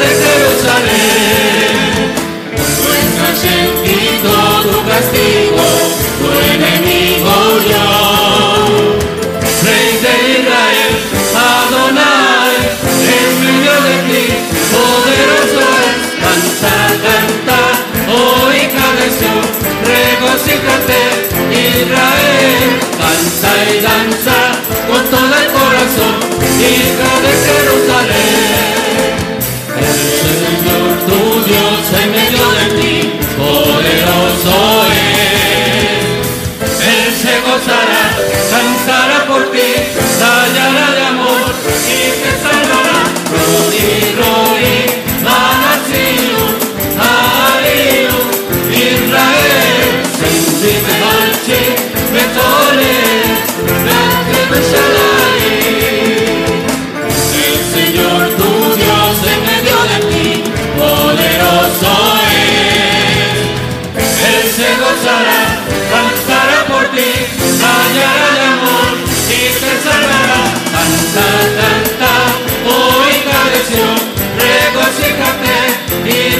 de Jerusalén. En ti todo tu castigo, tu enemigo yo. Rey de Israel, Adonai, en medio de ti, poderoso es, canta, canta, oh hija de Sion, regocíjate, Israel, canta y danza con todo el corazón, hija de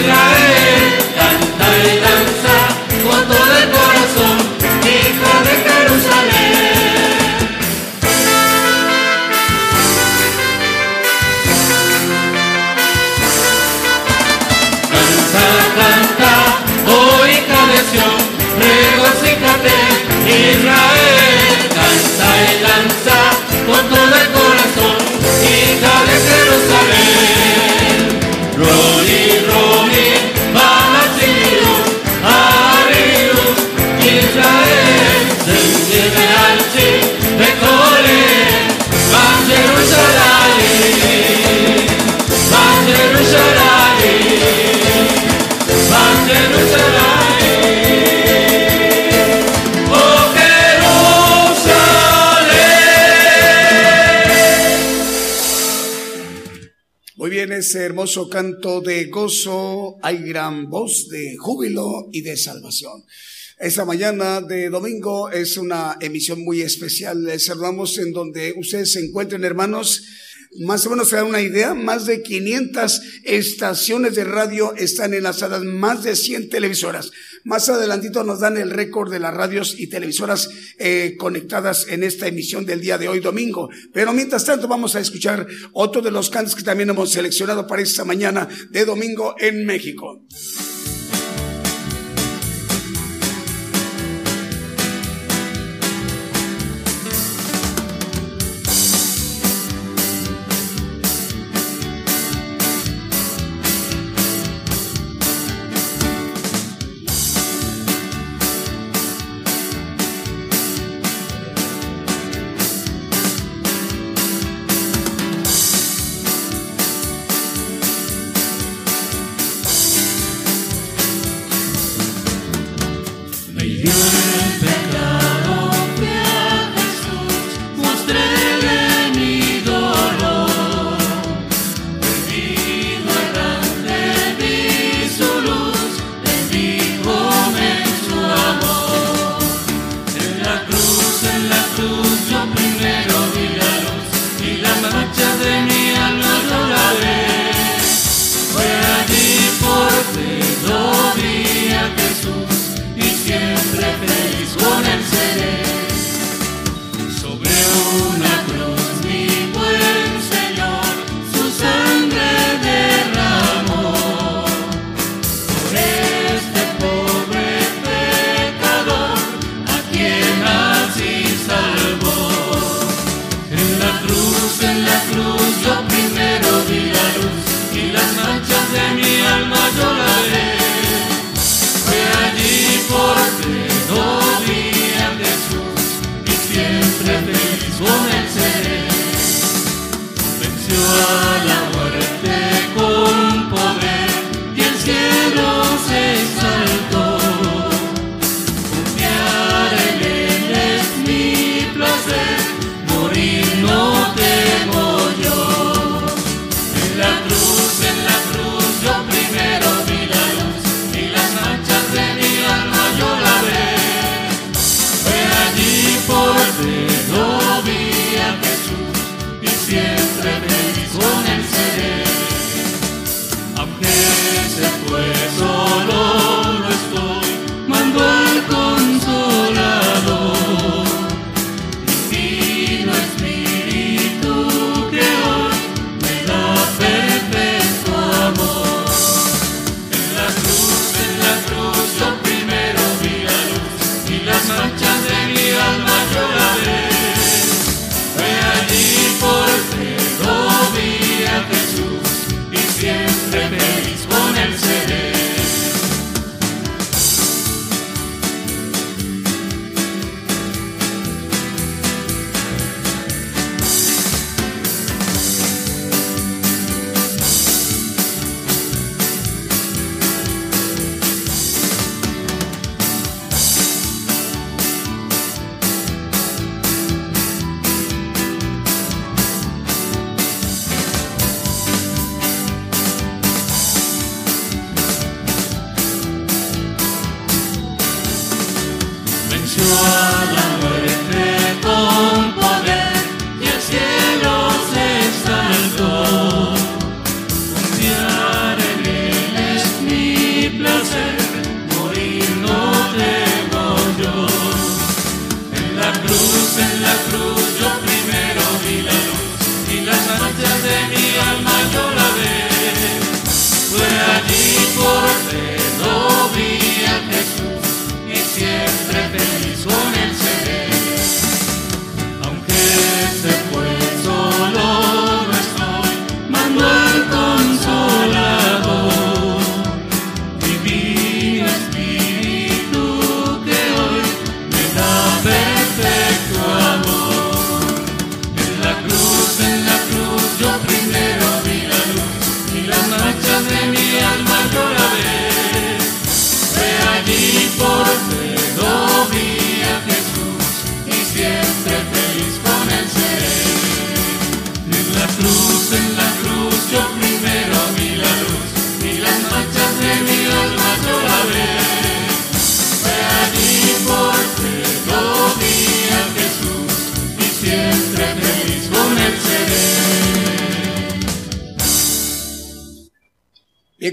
Israel, canto de gozo, hay gran voz de júbilo y de salvación. Esta mañana de domingo es una emisión muy especial. Les saludamos en donde ustedes se encuentren, hermanos. Más o menos se da una idea, más de 500 estaciones de radio están enlazadas, más de 100 televisoras. Más adelantito nos dan el récord de las radios y televisoras eh, conectadas en esta emisión del día de hoy domingo. Pero mientras tanto vamos a escuchar otro de los cantos que también hemos seleccionado para esta mañana de domingo en México. 有。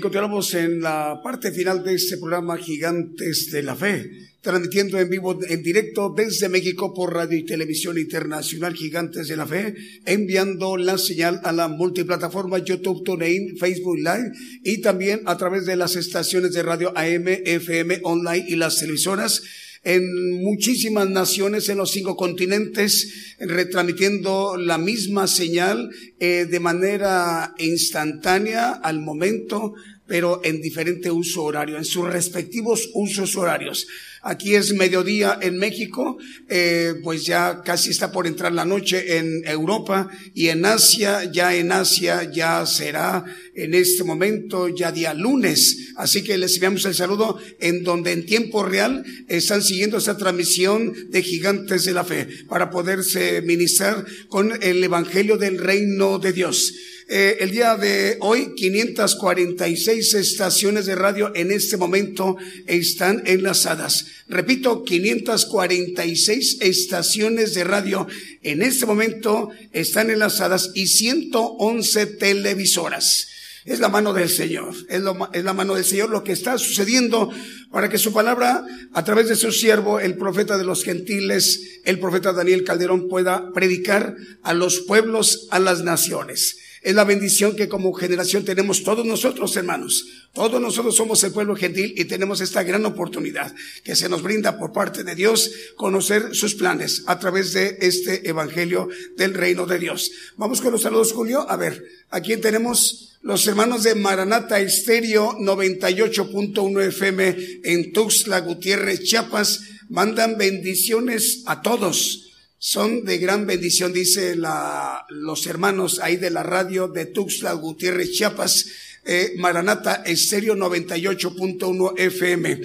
Continuamos en la parte final de este programa Gigantes de la Fe, transmitiendo en vivo, en directo desde México por Radio y Televisión Internacional Gigantes de la Fe, enviando la señal a la multiplataforma YouTube, TuneIn, Facebook Live y también a través de las estaciones de radio AM, FM, online y las televisoras en muchísimas naciones en los cinco continentes, retransmitiendo la misma señal eh, de manera instantánea al momento, pero en diferente uso horario, en sus respectivos usos horarios. Aquí es mediodía en México, eh, pues ya casi está por entrar la noche en Europa y en Asia, ya en Asia ya será en este momento ya día lunes. Así que les enviamos el saludo en donde en tiempo real están siguiendo esta transmisión de Gigantes de la Fe para poderse ministrar con el Evangelio del Reino de Dios. Eh, el día de hoy, 546 estaciones de radio en este momento están enlazadas. Repito, 546 estaciones de radio en este momento están enlazadas y 111 televisoras. Es la mano del Señor, es, lo, es la mano del Señor lo que está sucediendo para que su palabra, a través de su siervo, el profeta de los gentiles, el profeta Daniel Calderón, pueda predicar a los pueblos, a las naciones. Es la bendición que como generación tenemos todos nosotros, hermanos. Todos nosotros somos el pueblo gentil y tenemos esta gran oportunidad que se nos brinda por parte de Dios conocer sus planes a través de este evangelio del reino de Dios. Vamos con los saludos, Julio. A ver, ¿a quién tenemos? Los hermanos de Maranata Estéreo 98.1 FM en Tuxtla Gutiérrez, Chiapas, mandan bendiciones a todos son de gran bendición, dice la, los hermanos ahí de la radio de Tuxtla Gutiérrez Chiapas, eh, Maranata Estéreo 98.1 FM.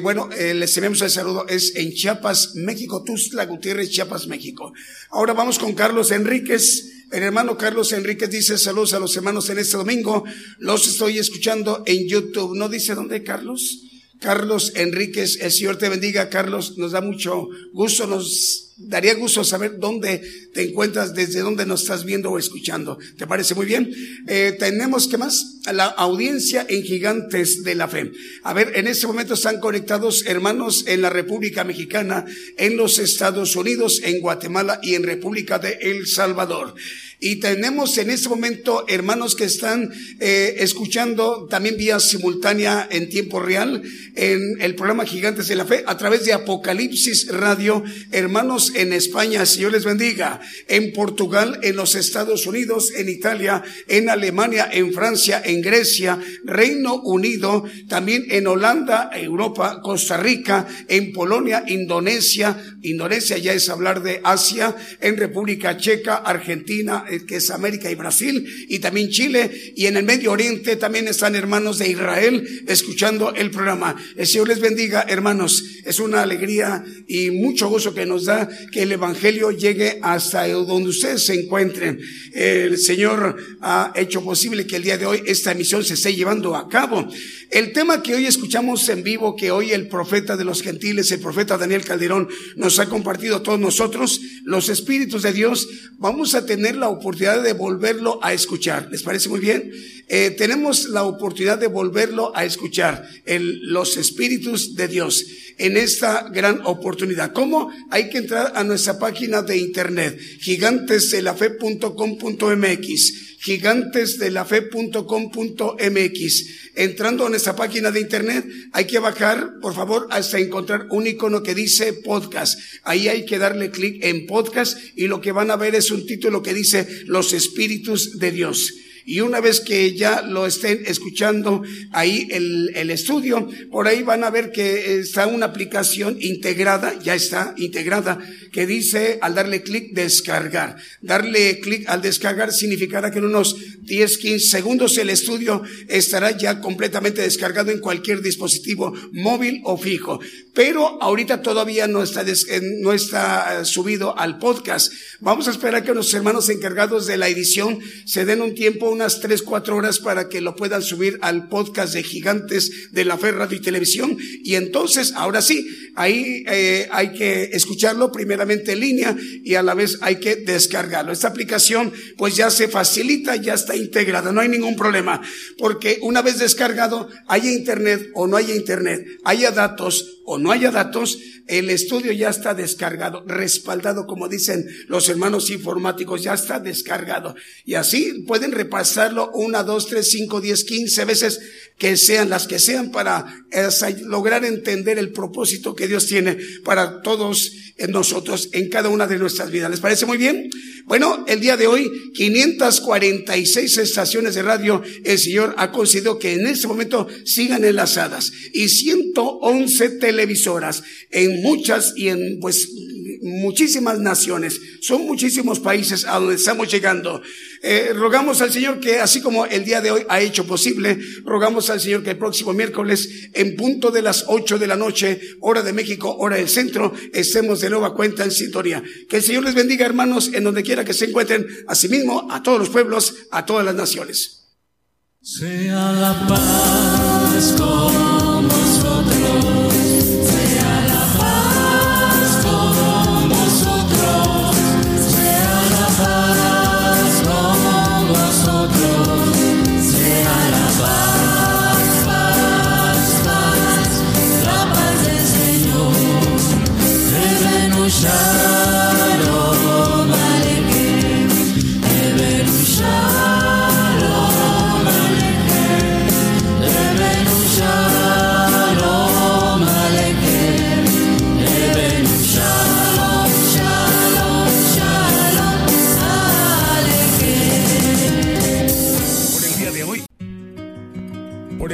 Bueno, eh, les enviamos el saludo, es en Chiapas, México, Tuxtla Gutiérrez, Chiapas, México. Ahora vamos con Carlos Enríquez. El hermano Carlos Enríquez dice saludos a los hermanos en este domingo. Los estoy escuchando en YouTube. ¿No dice dónde, Carlos? Carlos Enríquez, el Señor te bendiga, Carlos. Nos da mucho gusto, nos daría gusto saber dónde te encuentras, desde dónde nos estás viendo o escuchando. ¿Te parece muy bien? Eh, tenemos, ¿qué más? La audiencia en Gigantes de la Fe. A ver, en este momento están conectados hermanos en la República Mexicana, en los Estados Unidos, en Guatemala y en República de El Salvador. Y tenemos en este momento hermanos que están eh, escuchando también vía simultánea en tiempo real en el programa Gigantes de la Fe a través de Apocalipsis Radio. Hermanos en España, Señor les bendiga. En Portugal, en los Estados Unidos, en Italia, en Alemania, en Francia, en Grecia, Reino Unido, también en Holanda, Europa, Costa Rica, en Polonia, Indonesia. Indonesia ya es hablar de Asia, en República Checa, Argentina, eh, que es América y Brasil, y también Chile, y en el Medio Oriente también están hermanos de Israel escuchando el programa. El Señor les bendiga, hermanos. Es una alegría y mucho gozo que nos da que el Evangelio llegue hasta donde ustedes se encuentren. El Señor ha hecho posible que el día de hoy esta emisión se esté llevando a cabo. El tema que hoy escuchamos en vivo, que hoy el profeta de los gentiles, el profeta Daniel Calderón, nos ha compartido a todos nosotros, los espíritus de Dios, vamos a tener la oportunidad de volverlo a escuchar. ¿Les parece muy bien? Eh, tenemos la oportunidad de volverlo a escuchar, el, los espíritus de Dios, en esta gran oportunidad. ¿Cómo? Hay que entrar a nuestra página de internet, gigantesdelafe.com.mx gigantesdelafe.com.mx. Entrando en esta página de internet, hay que bajar, por favor, hasta encontrar un icono que dice podcast. Ahí hay que darle clic en podcast y lo que van a ver es un título que dice Los Espíritus de Dios. Y una vez que ya lo estén escuchando ahí el, el, estudio, por ahí van a ver que está una aplicación integrada, ya está integrada, que dice al darle clic descargar. Darle clic al descargar significará que en unos 10, 15 segundos el estudio estará ya completamente descargado en cualquier dispositivo móvil o fijo. Pero ahorita todavía no está, no está eh, subido al podcast. Vamos a esperar que los hermanos encargados de la edición se den un tiempo unas tres, cuatro horas para que lo puedan subir al podcast de Gigantes de la Fe Radio y Televisión. Y entonces, ahora sí, ahí eh, hay que escucharlo primeramente en línea y a la vez hay que descargarlo. Esta aplicación pues ya se facilita, ya está integrada, no hay ningún problema, porque una vez descargado, haya internet o no haya internet, haya datos o no haya datos, el estudio ya está descargado, respaldado, como dicen los hermanos informáticos, ya está descargado. Y así pueden repasarlo una, dos, tres, cinco, diez, quince veces que sean las que sean para lograr entender el propósito que Dios tiene para todos nosotros en cada una de nuestras vidas. ¿Les parece muy bien? Bueno, el día de hoy, 546 estaciones de radio, el Señor ha concedido que en este momento sigan enlazadas y 111 televisoras en muchas y en pues muchísimas naciones, son muchísimos países a donde estamos llegando. Eh, rogamos al Señor que así como el día de hoy ha hecho posible, rogamos al Señor que el próximo miércoles en punto de las ocho de la noche, hora de México, hora del centro, estemos de nueva cuenta en sintonía. Que el Señor les bendiga hermanos en donde quiera que se encuentren, asimismo a todos los pueblos, a todas las naciones. Sea la paz